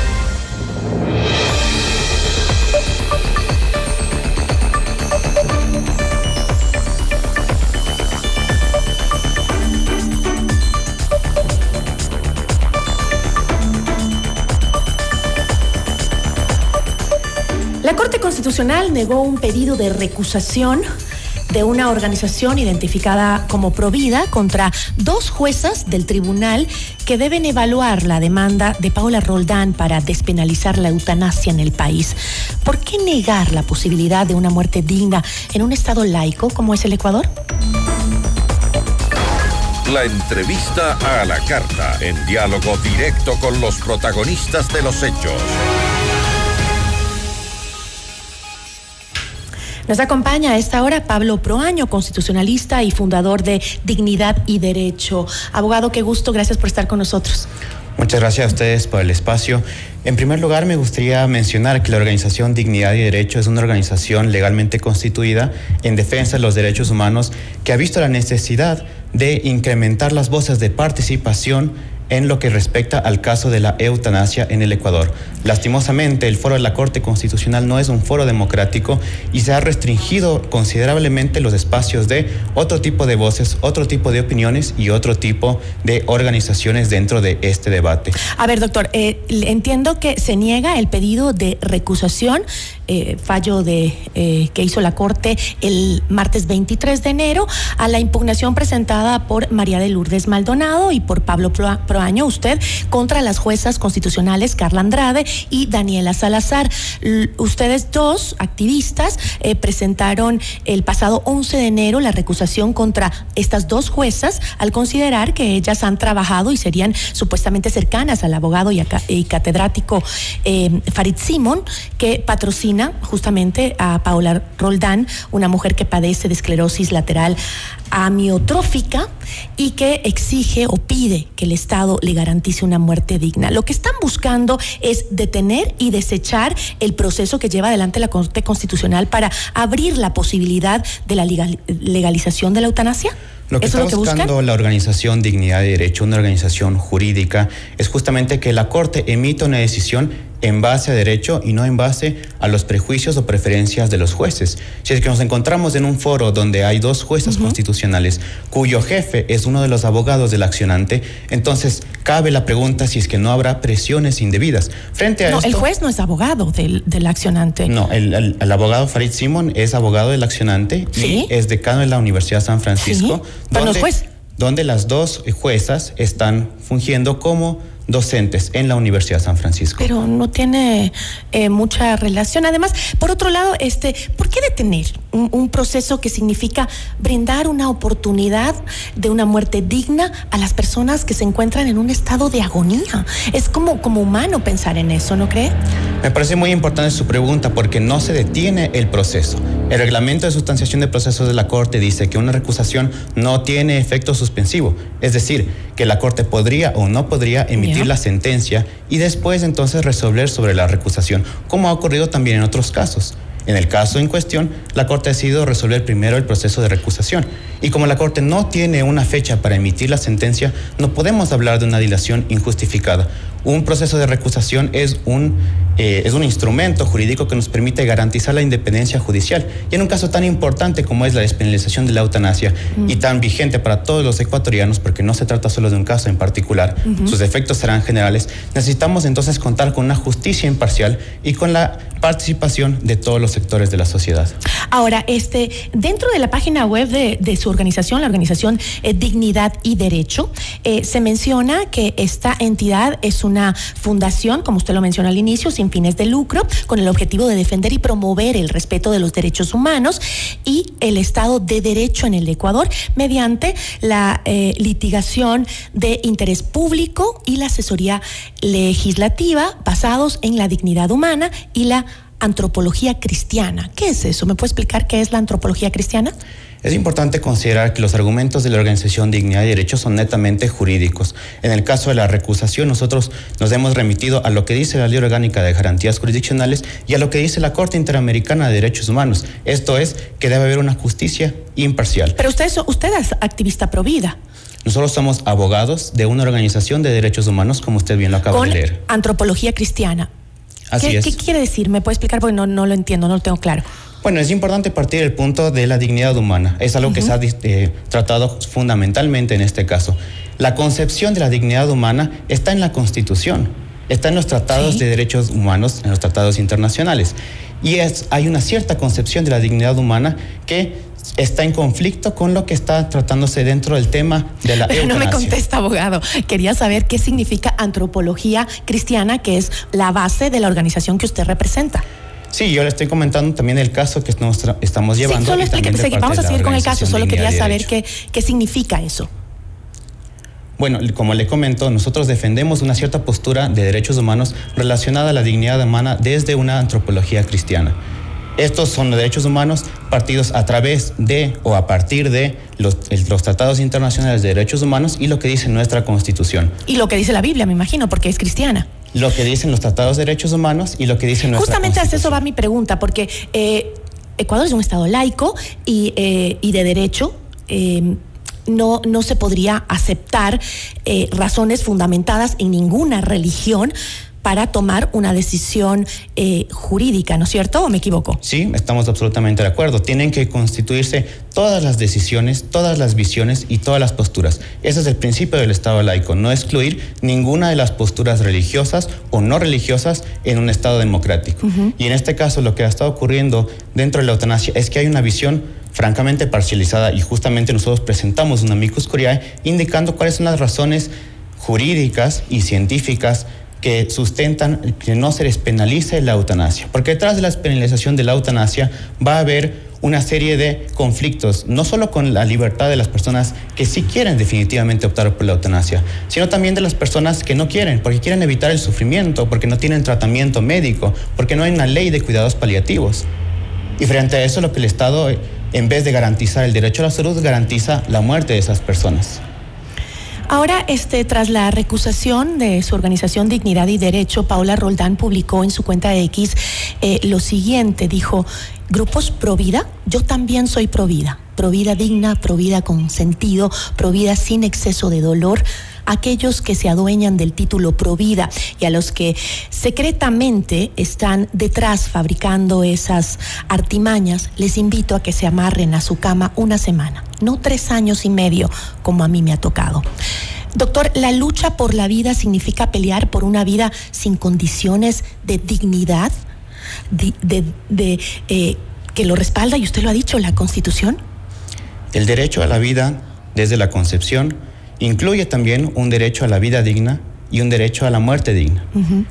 Negó un pedido de recusación de una organización identificada como Provida contra dos juezas del tribunal que deben evaluar la demanda de Paula Roldán para despenalizar la eutanasia en el país. ¿Por qué negar la posibilidad de una muerte digna en un estado laico como es el Ecuador? La entrevista a la carta, en diálogo directo con los protagonistas de los hechos. Nos acompaña a esta hora Pablo Proaño, constitucionalista y fundador de Dignidad y Derecho. Abogado, qué gusto, gracias por estar con nosotros. Muchas gracias a ustedes por el espacio. En primer lugar, me gustaría mencionar que la organización Dignidad y Derecho es una organización legalmente constituida en defensa de los derechos humanos que ha visto la necesidad de incrementar las voces de participación en lo que respecta al caso de la eutanasia en el Ecuador. Lastimosamente, el foro de la Corte Constitucional no es un foro democrático y se ha restringido considerablemente los espacios de otro tipo de voces, otro tipo de opiniones y otro tipo de organizaciones dentro de este debate. A ver, doctor, eh, entiendo que se niega el pedido de recusación, eh, fallo de, eh, que hizo la Corte el martes 23 de enero, a la impugnación presentada por María de Lourdes Maldonado y por Pablo Proa- Proaño, usted, contra las juezas constitucionales Carla Andrade y Daniela Salazar. Ustedes dos, activistas, eh, presentaron el pasado 11 de enero la recusación contra estas dos juezas al considerar que ellas han trabajado y serían supuestamente cercanas al abogado y, catedrático eh, Farid Simon, que patrocina justamente a Paula Roldán, una mujer que padece de esclerosis lateral amiotrófica y que exige o pide que el Estado le garantice una muerte digna. Lo que están buscando es detener y desechar el proceso que lleva adelante la Corte Constitucional para abrir la posibilidad de la legal- legalización de la eutanasia. Lo que ¿Eso está es lo que buscan? buscando la organización Dignidad y Derecho, una organización jurídica, es justamente que la Corte emita una decisión en base a derecho y no en base a los prejuicios o preferencias de los jueces. Si es que nos encontramos en un foro donde hay dos jueces constitucionales cuyo jefe es uno de los abogados del accionante, entonces cabe la pregunta si es que no habrá presiones indebidas. Frente a No, esto, el juez no es abogado del, del accionante. no, el, el- el abogado Farid Simon es abogado del accionante Sí. y es decano de la Universidad de San Francisco. pero no es juez. Donde las dos juezas están fungiendo como docentes en la Universidad de San Francisco. Pero no tiene eh, mucha relación. Además, por otro lado, este, ¿por qué detener un, un proceso que significa brindar una oportunidad de una muerte digna a las personas que se encuentran en un estado de agonía? Es como, como humano pensar en eso, ¿no cree? Me parece muy importante su pregunta porque no se detiene el proceso. El reglamento de sustanciación de procesos de la Corte dice que una recusación no tiene efecto suspensivo, es decir, que la Corte podría o no podría emitir la sentencia y después entonces resolver sobre la recusación, como ha ocurrido también en otros casos. En el caso en cuestión, la Corte ha decidido resolver primero el proceso de recusación. Y como la Corte no tiene una fecha para emitir la sentencia, no podemos hablar de una dilación injustificada. Un proceso de recusación es un, eh, es un instrumento jurídico que nos permite garantizar la independencia judicial. Y en un caso tan importante como es la despenalización de la eutanasia y tan vigente para todos los ecuatorianos, porque no se trata solo de un caso en particular, sus efectos serán generales, necesitamos entonces contar con una justicia imparcial y con la participación de todos los sectores de la sociedad. Ahora, este, dentro de la página web de, de su organización, la organización eh, Dignidad y Derecho, eh, se menciona que esta entidad es una fundación, como usted lo mencionó al inicio, sin fines de lucro, con el objetivo de defender y promover el respeto de los derechos humanos y el Estado de Derecho en el Ecuador mediante la eh, litigación de interés público y la asesoría legislativa basados en la dignidad humana y la antropología cristiana. ¿Qué es eso? ¿Me puede explicar qué es la antropología cristiana? Es importante considerar que los argumentos de la Organización Dignidad y Derechos son netamente jurídicos. En el caso de la recusación, nosotros nos hemos remitido a lo que dice la Ley Orgánica de Garantías Jurisdiccionales y a lo que dice la Corte Interamericana de Derechos Humanos. Esto es que debe haber una justicia imparcial. Pero usted, usted es activista pro vida. Nosotros somos abogados de una organización de derechos humanos, como usted bien lo acaba Con de leer. antropología cristiana. Así ¿Qué, es. ¿Qué quiere decir? ¿Me puede explicar? Porque no, no lo entiendo, no lo tengo claro. Bueno, es importante partir del punto de la dignidad humana. Es algo que se ha eh, tratado fundamentalmente en este caso. La concepción de la dignidad humana está en la Constitución, está en los tratados de derechos humanos, en los tratados internacionales. Y es, hay una cierta concepción de la dignidad humana que está en conflicto con lo que está tratándose dentro del tema de la Pero no me contesta, abogado. Quería saber qué significa antropología cristiana, que es la base de la organización que usted representa. Sí, yo le estoy comentando también el caso que nos estamos llevando. sí, solo segui- parte Vamos a seguir con el caso. Solo quería saber qué, qué significa eso. Bueno, como le comento, nosotros defendemos una cierta postura de derechos humanos relacionada a la dignidad humana desde una antropología cristiana. Estos son los derechos humanos partidos a través de o a partir de los, los tratados internacionales de derechos humanos y lo que dice nuestra constitución. Y lo que dice la Biblia, me imagino, porque es cristiana. Lo que dicen los tratados de derechos humanos y lo que dice nuestra Justamente a constitución. eso va mi pregunta, porque eh, Ecuador es un Estado laico y, eh, y de derecho. eh, no, no se podría aceptar eh, razones fundamentadas en ninguna religión para tomar una decisión eh, jurídica, ¿no es cierto? ¿O me equivoco? Sí, estamos absolutamente de acuerdo. Tienen que constituirse todas las decisiones, todas las visiones y todas las posturas. Ese es el principio del Estado laico, no excluir ninguna de las posturas religiosas o no religiosas en un Estado democrático. Y en este caso lo que ha estado ocurriendo dentro de la eutanasia es que hay una visión francamente parcializada y justamente nosotros presentamos una amicus curiae indicando cuáles son las razones jurídicas y científicas que sustentan que no se les penalice la eutanasia. Porque detrás de la penalización de la eutanasia va a haber una serie de conflictos, no solo con la libertad de las personas que sí quieren definitivamente optar por la eutanasia, sino también de las personas que no quieren, porque quieren evitar el sufrimiento, porque no tienen tratamiento médico, porque no hay una ley de cuidados paliativos. Y frente a eso, lo que el Estado, en vez de garantizar el derecho a la salud, garantiza la muerte de esas personas. Ahora, este, tras la recusación de su organización Dignidad y Derecho, Paula Roldán publicó en su cuenta de X eh, lo siguiente, dijo, grupos pro vida, yo también soy pro vida, pro vida digna, pro vida con sentido, pro vida sin exceso de dolor, aquellos que se adueñan del título pro vida y a los que secretamente están detrás fabricando esas artimañas, les invito a que se amarren a su cama una semana, no tres años y medio como a mí me ha tocado. Doctor, la lucha por la vida significa pelear por una vida sin condiciones de dignidad, de, de- de, eh, que lo respalda, y usted lo ha dicho, la Constitución. El derecho a la vida desde la concepción incluye también un derecho a la vida digna y un derecho a la muerte digna.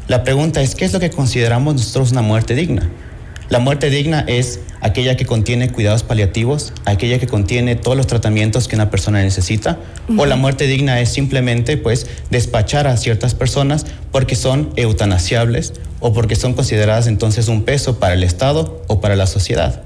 La pregunta es, ¿qué es lo que consideramos nosotros una muerte digna? La muerte digna es aquella que contiene cuidados paliativos, aquella que contiene todos los tratamientos que una persona necesita, o la muerte digna es simplemente pues despachar a ciertas personas porque son eutanasiables o porque son consideradas entonces un peso para el Estado o para la sociedad.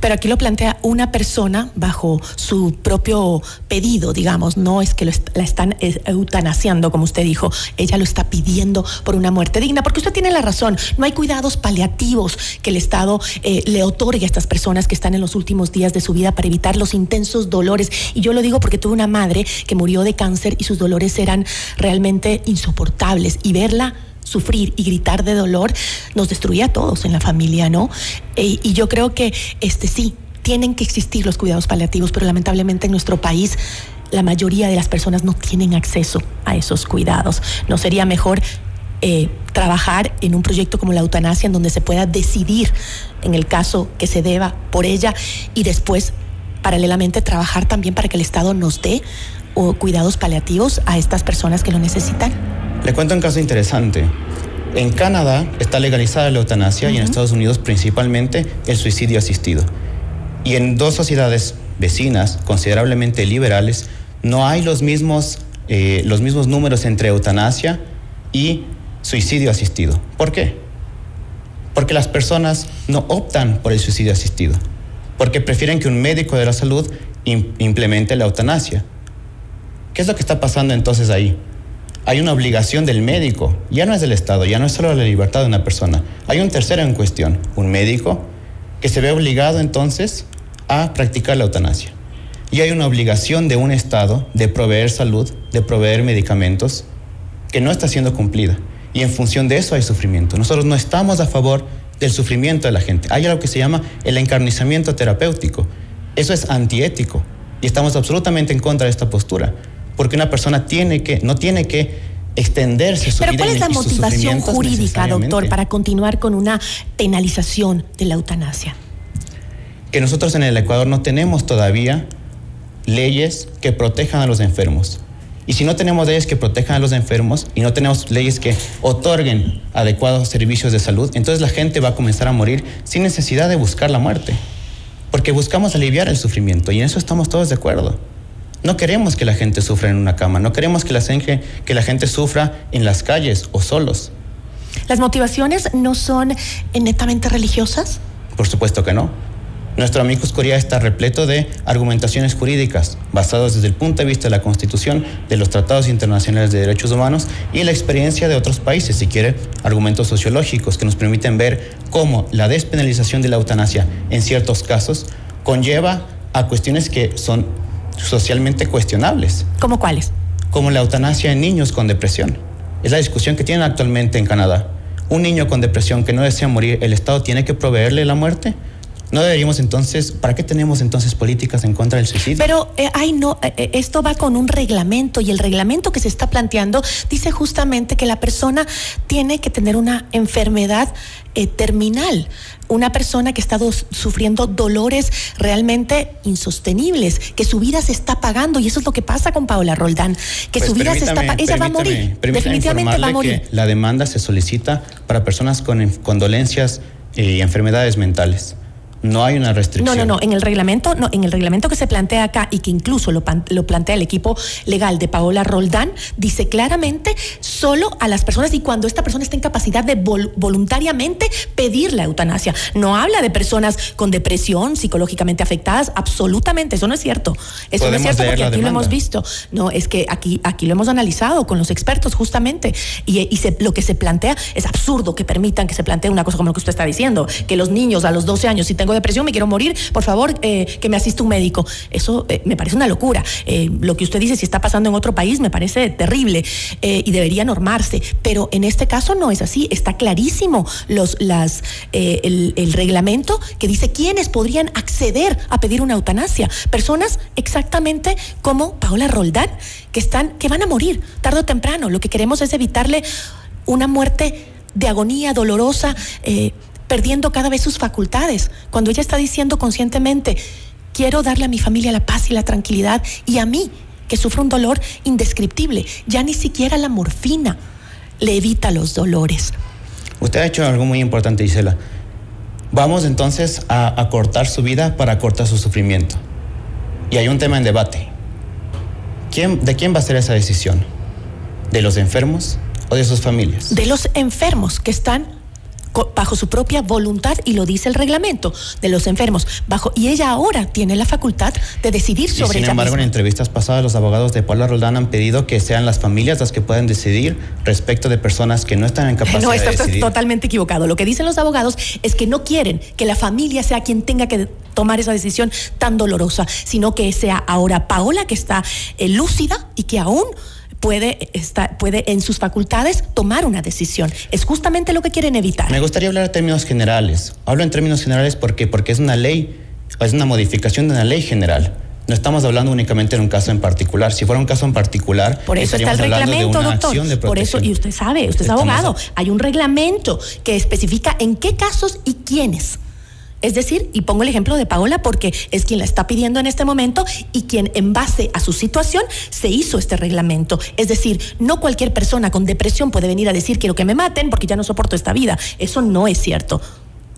Pero aquí lo plantea una persona bajo su propio pedido, digamos, no es que lo la están eh, eutanasiando, como usted dijo, ella lo está pidiendo por una muerte digna, porque usted tiene la razón, no hay cuidados paliativos que el Estado eh, le otorgue a estas personas que están en los últimos días de su vida para evitar los intensos dolores. Y yo lo digo porque tuve una madre que murió de cáncer y sus dolores eran realmente insoportables y verla sufrir y gritar de dolor nos destruía a todos en la familia, ¿no? E- y yo creo que este sí tienen que existir los cuidados paliativos, pero lamentablemente en nuestro país la mayoría de las personas no tienen acceso a esos cuidados. ¿No sería mejor eh, trabajar en un proyecto como la eutanasia en donde se pueda decidir en el caso que se deba por ella y después paralelamente trabajar también para que el Estado nos dé o cuidados paliativos a estas personas que lo necesitan? Le cuento un caso interesante. En Canadá está legalizada la eutanasia y en Estados Unidos principalmente el suicidio asistido. Y en dos sociedades vecinas considerablemente liberales no hay los mismos, eh, los mismos números entre eutanasia y suicidio asistido. ¿Por qué? Porque las personas no optan por el suicidio asistido, porque prefieren que un médico de la salud im- implemente la eutanasia. ¿Qué es lo que está pasando entonces ahí? Hay una obligación del médico, ya no es del Estado, ya no es solo la libertad de una persona. Hay un tercero en cuestión, un médico que se ve obligado entonces a practicar la eutanasia. Y hay una obligación de un Estado de proveer salud, de proveer medicamentos, que no está siendo cumplida. Y en función de eso hay sufrimiento. Nosotros no estamos a favor del sufrimiento de la gente. Hay algo que se llama el encarnizamiento terapéutico. Eso es antiético. Y estamos absolutamente en contra de esta postura. Porque una persona tiene que, no tiene que extenderse su Pero vida ¿cuál es la motivación jurídica, doctor, para continuar con una penalización de la eutanasia? que nosotros en el Ecuador no tenemos todavía leyes que protejan a los enfermos. Y si no tenemos leyes que protejan a los enfermos y no tenemos leyes que otorguen adecuados servicios de salud, entonces la gente va a comenzar a morir sin necesidad de buscar la muerte. Porque buscamos aliviar el sufrimiento y en eso estamos todos de acuerdo. No queremos que la gente sufra en una cama, no queremos que la, gente- que la gente sufra en las calles o solos. ¿Las motivaciones no son netamente religiosas? Por supuesto que no. Nuestro amigo Corea está repleto de argumentaciones jurídicas basadas desde el punto de vista de la Constitución, de los tratados internacionales de derechos humanos y la experiencia de otros países, si quiere, argumentos sociológicos que nos permiten ver cómo la despenalización de la eutanasia en ciertos casos conlleva a cuestiones que son socialmente cuestionables, ¿Cómo cuáles? como la eutanasia en niños con depresión. Es la discusión que tienen actualmente en Canadá. Un niño con depresión que no desea morir, ¿el Estado tiene que proveerle la muerte? ¿No deberíamos entonces, para qué tenemos entonces políticas en contra del suicidio? Pero, eh, ay, no, eh, eh, esto va con un reglamento y el reglamento que se está planteando dice justamente que la persona tiene que tener una enfermedad eh, terminal. Una persona que está sufriendo dolores realmente insostenibles, que su vida se está pagando y eso es lo que pasa con Paola Roldán, que Pues su vida se está pagando. Ella va a morir, definitivamente va a morir. que la demanda se solicita para personas con dolencias y enfermedades mentales. No hay una No, restricción. no, no. En el reglamento, no, en el reglamento que se plantea acá y que incluso lo, pan- lo plantea el equipo legal de Paola Roldán, dice claramente solo a las personas y cuando esta persona está en capacidad de vol- voluntariamente pedir la eutanasia. No habla de personas con depresión, psicológicamente afectadas, absolutamente. Eso no es cierto. Eso no es cierto porque aquí lo hemos visto. No, es que aquí, aquí lo hemos analizado con los expertos justamente y, y se- lo que se plantea es absurdo que permitan que se plantee una cosa como lo que usted está diciendo, que los niños a los 12 años, si tengo depresión, me quiero morir, por favor, eh, que me asista un médico. Eso eh, me parece una locura. Eh, lo que usted dice, si está pasando en otro país, me parece terrible y debería normarse, pero en este caso no es así, está clarísimo los, las, el, reglamento que dice quiénes podrían acceder a pedir una eutanasia. Personas exactamente como Paola Roldán, que, están, que van a morir tarde o temprano. Lo que queremos es evitarle una muerte de agonía dolorosa, perdiendo cada vez sus facultades. Cuando ella está diciendo conscientemente, quiero darle a mi familia la paz y la tranquilidad y a mí, que sufro un dolor indescriptible, ya ni siquiera la morfina le evita los dolores. Usted ha hecho algo muy importante, Gisela. Vamos entonces a acortar su vida para acortar su sufrimiento. Y hay un tema en debate. ¿Quién, ¿De quién va a ser esa decisión? ¿De los enfermos o de sus familias? De los enfermos que están bajo su propia voluntad y lo dice el reglamento de los enfermos bajo y ella ahora tiene la facultad de decidir Y sobre sin ella embargo, en entrevistas pasadas, los abogados de Paula Roldán han pedido que sean las familias las que puedan decidir respecto de personas que no están en capacidad No, de esto es decidir. totalmente equivocado. Lo que dicen los abogados es que no quieren que la familia sea quien tenga que tomar esa decisión tan dolorosa, sino que sea ahora Paola que está eh, lúcida y que aún puede, está, puede en sus facultades tomar una decisión. Es justamente lo que quieren evitar. Me gustaría hablar en términos generales. Hablo en términos generales porque, porque es una ley, es una modificación de una ley general. No estamos hablando únicamente de un caso en particular. Si fuera un caso en particular, Por eso está el estaríamos hablando de reglamento, una doctor. acción de Por eso, y usted sabe, usted es abogado, hay un reglamento que especifica en qué casos y quiénes. Es decir, y pongo el ejemplo de Paola porque es quien la está pidiendo en este momento y quien en base a su situación se hizo este reglamento. Es decir, no cualquier persona con depresión puede venir a decir quiero que me maten porque ya no soporto esta vida. Eso no es cierto.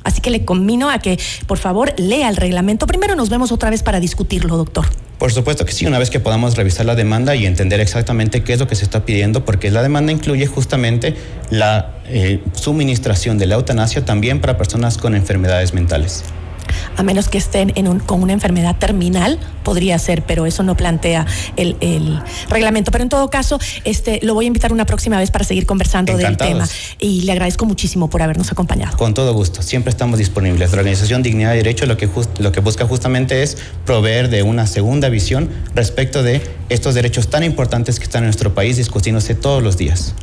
Así que le conmino a que, por favor, lea el reglamento. Primero nos vemos otra vez para discutirlo, doctor. Por supuesto que sí, una vez que podamos revisar la demanda y entender exactamente qué es lo que se está pidiendo, porque la demanda incluye justamente la eh, suministración de la eutanasia también para personas con enfermedades mentales a menos que estén en un, con una enfermedad terminal, podría ser, pero eso no plantea el, el, reglamento. Pero en todo caso, este, lo voy a invitar una próxima vez para seguir conversando del tema. Y le agradezco muchísimo por habernos acompañado. Con todo gusto, siempre estamos disponibles. La Organización Dignidad y Derecho lo que, lo que busca justamente es proveer de una segunda visión respecto de estos derechos tan importantes que están en nuestro país discutiéndose todos los días.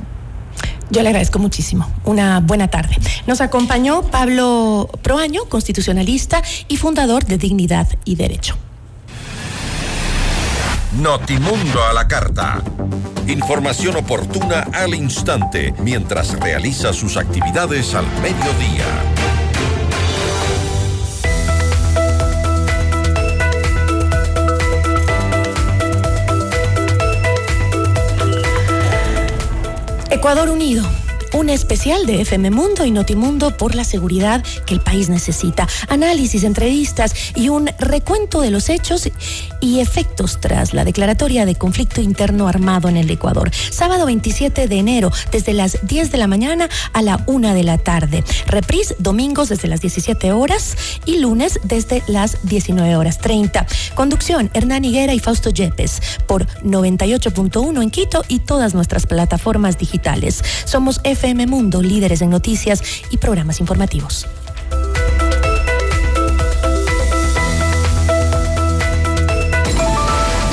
Yo le agradezco muchísimo. Una buena tarde. Nos acompañó Pablo Proaño, constitucionalista y fundador de Dignidad y Derecho. Notimundo a la carta. Información oportuna al instante mientras realiza sus actividades al mediodía. Ecuador Unido un especial de FM Mundo y Notimundo por la seguridad que el país necesita. Análisis, entrevistas y un recuento de los hechos y efectos tras la declaratoria de conflicto interno armado en el Ecuador. Sábado 27 de enero, desde las 10 de la mañana a la 1 de la tarde. Reprise domingos desde las 17 horas y lunes desde las 19 horas 30. Conducción, Hernán Higuera y Fausto Yepes por 98.1 en Quito y todas nuestras plataformas digitales. Somos FM Mundo, líderes en noticias y programas informativos.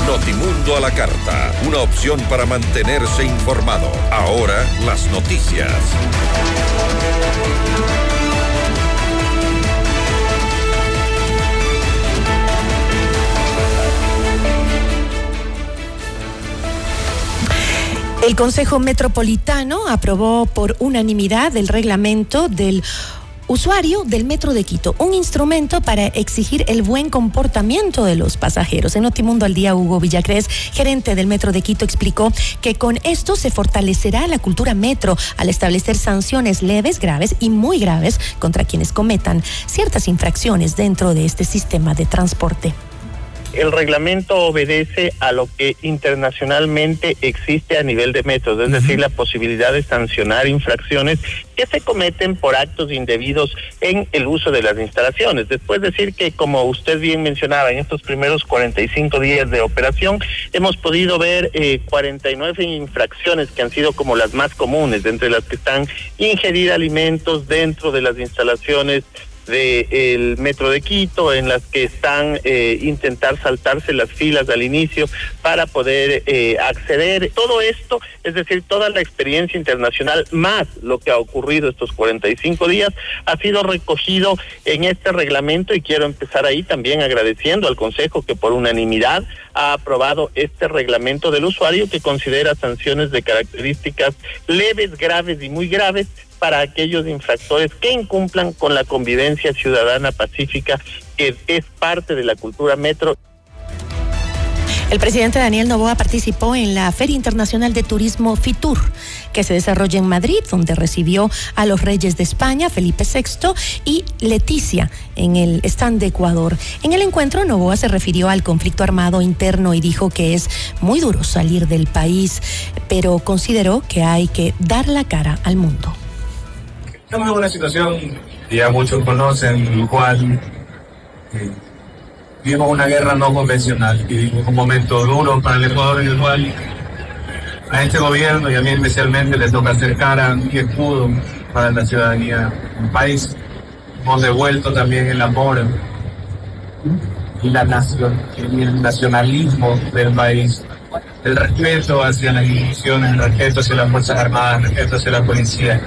Notimundo a la carta, una opción para mantenerse informado. Ahora las noticias. El Consejo Metropolitano aprobó por unanimidad el reglamento del usuario del Metro de Quito, un instrumento para exigir el buen comportamiento de los pasajeros. En Notimundo al día, Hugo Villacrés, gerente del Metro de Quito, explicó que con esto se fortalecerá la cultura metro al establecer sanciones leves, graves y muy graves contra quienes cometan ciertas infracciones dentro de este sistema de transporte el reglamento obedece a lo que internacionalmente existe a nivel de metros, es decir, la posibilidad de sancionar infracciones que se cometen por actos indebidos en el uso de las instalaciones. Después decir que, como usted bien mencionaba, en estos primeros 45 días de operación hemos podido ver eh, 49 infracciones que han sido como las más comunes, entre las que están ingerir alimentos dentro de las instalaciones del metro de Quito, en las que están eh, intentar saltarse las filas al inicio para poder eh, acceder. Todo esto, es decir, toda la experiencia internacional, más lo que ha ocurrido estos 45 días, ha sido recogido en este reglamento y quiero empezar ahí también agradeciendo al Consejo que por unanimidad ha aprobado este reglamento del usuario que considera sanciones de características leves, graves y muy graves para aquellos infractores que incumplan con la convivencia ciudadana pacífica que es parte de la cultura metro. El presidente Daniel Novoa participó en la Feria Internacional de Turismo FITUR, que se desarrolla en Madrid, donde recibió a los reyes de España, Felipe VI y Leticia, en el stand de Ecuador. En el encuentro, Novoa se refirió al conflicto armado interno y dijo que es muy duro salir del país, pero consideró que hay que dar la cara al mundo. Estamos en una situación ya muchos conocen, cual vivimos una guerra no convencional, vivimos un momento duro para el Ecuador en el cual a este gobierno y a mí especialmente le toca hacer cara y escudo para la ciudadanía del país. Hemos devuelto también el amor y la nación, y el nacionalismo del país, el respeto hacia las instituciones, el respeto hacia las Fuerzas Armadas, el respeto hacia la policía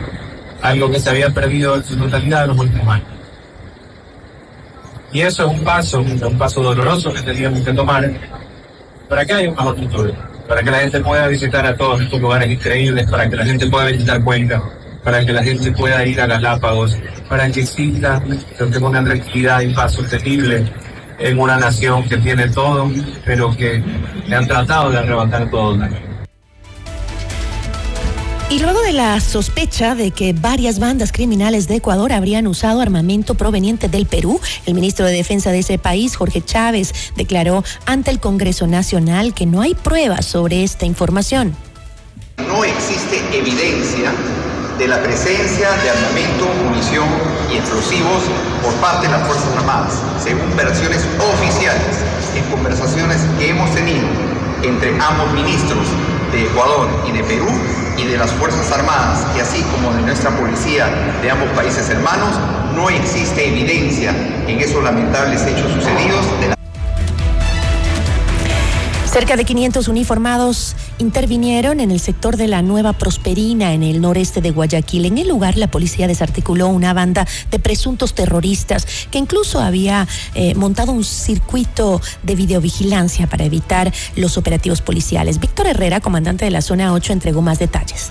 algo que se había perdido en su totalidad en los últimos años. Y eso es un paso, un paso doloroso que teníamos que tomar para que haya un mejor futuro, para que la gente pueda visitar a todos estos lugares increíbles, para que la gente pueda visitar Cuenca, para que la gente pueda ir a Galápagos, para que exista que ponga tranquilidad y paz sostenible en una nación que tiene todo, pero que le han tratado de arrebatar todo. Y luego de la sospecha de que varias bandas criminales de Ecuador habrían usado armamento proveniente del Perú, el ministro de Defensa de ese país, Jorge Chávez, declaró ante el Congreso Nacional que no hay pruebas sobre esta información. No existe evidencia de la presencia de armamento, munición y explosivos por parte de las Fuerzas Armadas, según versiones oficiales en conversaciones que hemos tenido entre ambos ministros de Ecuador y de Perú y de las Fuerzas Armadas y así como de nuestra policía de ambos países hermanos, no existe evidencia en esos lamentables hechos sucedidos. De la Cerca de 500 uniformados intervinieron en el sector de la Nueva Prosperina, en el noreste de Guayaquil. En el lugar, la policía desarticuló una banda de presuntos terroristas que incluso había eh, montado un circuito de videovigilancia para evitar los operativos policiales. Víctor Herrera, comandante de la zona 8, entregó más detalles.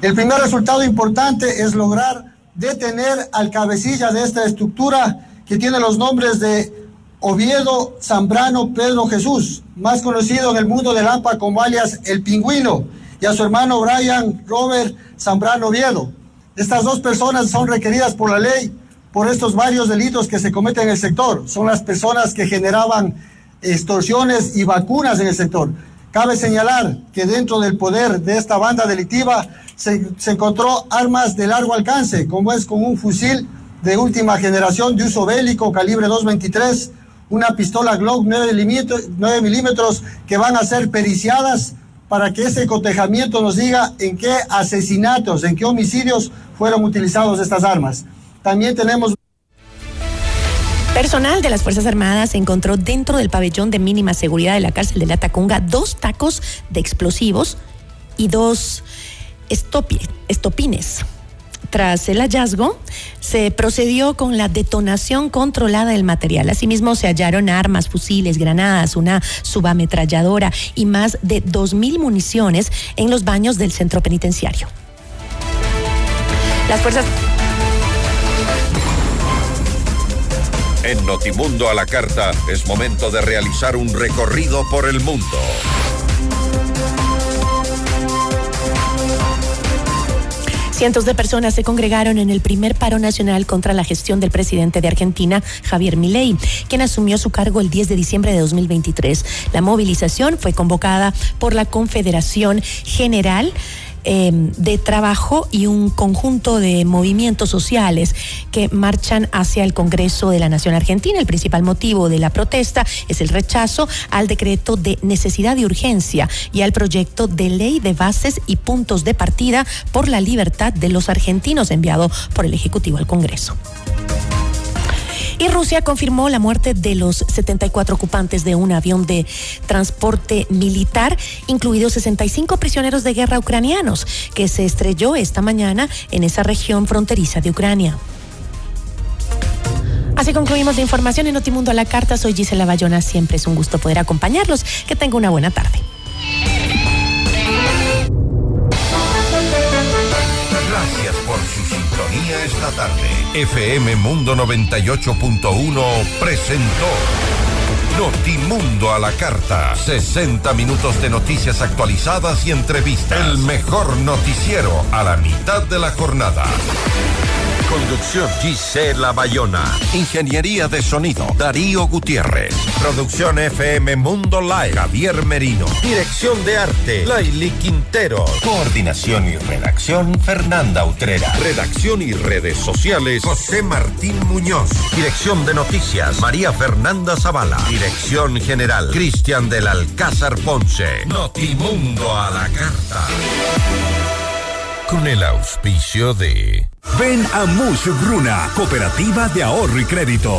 El primer resultado importante es lograr detener al cabecilla de esta estructura que tiene los nombres de Oviedo Zambrano Pedro Jesús, más conocido en el mundo del AMPA como alias El Pingüino, y a su hermano Brian Robert Zambrano Oviedo. Estas dos personas son requeridas por la ley por estos varios delitos que se cometen en el sector. Son las personas que generaban extorsiones y vacunas en el sector. Cabe señalar que dentro del poder de esta banda delictiva se, se encontró armas de largo alcance, como es con un fusil de última generación de uso bélico calibre 223, una pistola Glock 9 milímetros, 9 milímetros que van a ser periciadas para que ese cotejamiento nos diga en qué asesinatos, en qué homicidios fueron utilizados estas armas. También tenemos... Personal de las Fuerzas Armadas encontró dentro del pabellón de mínima seguridad de la cárcel de La Tacunga dos tacos de explosivos y dos estopi, estopines. Tras el hallazgo, se procedió con la detonación controlada del material. Asimismo, se hallaron armas, fusiles, granadas, una subametralladora y más de 2.000 municiones en los baños del centro penitenciario. Las fuerzas En Notimundo a la Carta es momento de realizar un recorrido por el mundo. Cientos de personas se congregaron en el primer paro nacional contra la gestión del presidente de Argentina, Javier Milei, quien asumió su cargo el 10 de diciembre de 2023. La movilización fue convocada por la Confederación General eh, de trabajo y un conjunto de movimientos sociales que marchan hacia el Congreso de la Nación Argentina. El principal motivo de la protesta es el rechazo al decreto de necesidad y urgencia y al proyecto de ley de bases y puntos de partida por la libertad de los argentinos enviado por el Ejecutivo al Congreso. Y Rusia confirmó la muerte de los 74 ocupantes de un avión de transporte militar, incluidos 65 prisioneros de guerra ucranianos, que se estrelló esta mañana en esa región fronteriza de Ucrania. Así concluimos la información en Notimundo a la Carta. Soy Gisela Bayona. Siempre es un gusto poder acompañarlos. Que tenga una buena tarde. Esta tarde. FM Mundo 98.1 presentó Notimundo a la Carta. 60 minutos de noticias actualizadas y entrevistas. El mejor noticiero a la mitad de la jornada. Conducción Gisela Bayona. Ingeniería de sonido Darío Gutiérrez. Producción FM Mundo Live Javier Merino. Dirección de arte Laili Quintero. Coordinación y redacción Fernanda Utrera. Redacción y redes sociales José Martín Muñoz. Dirección de noticias María Fernanda Zavala. Dirección general Cristian del Alcázar Ponce. Notimundo a la carta. Con el auspicio de Ven a Mush Bruna, Cooperativa de Ahorro y Crédito.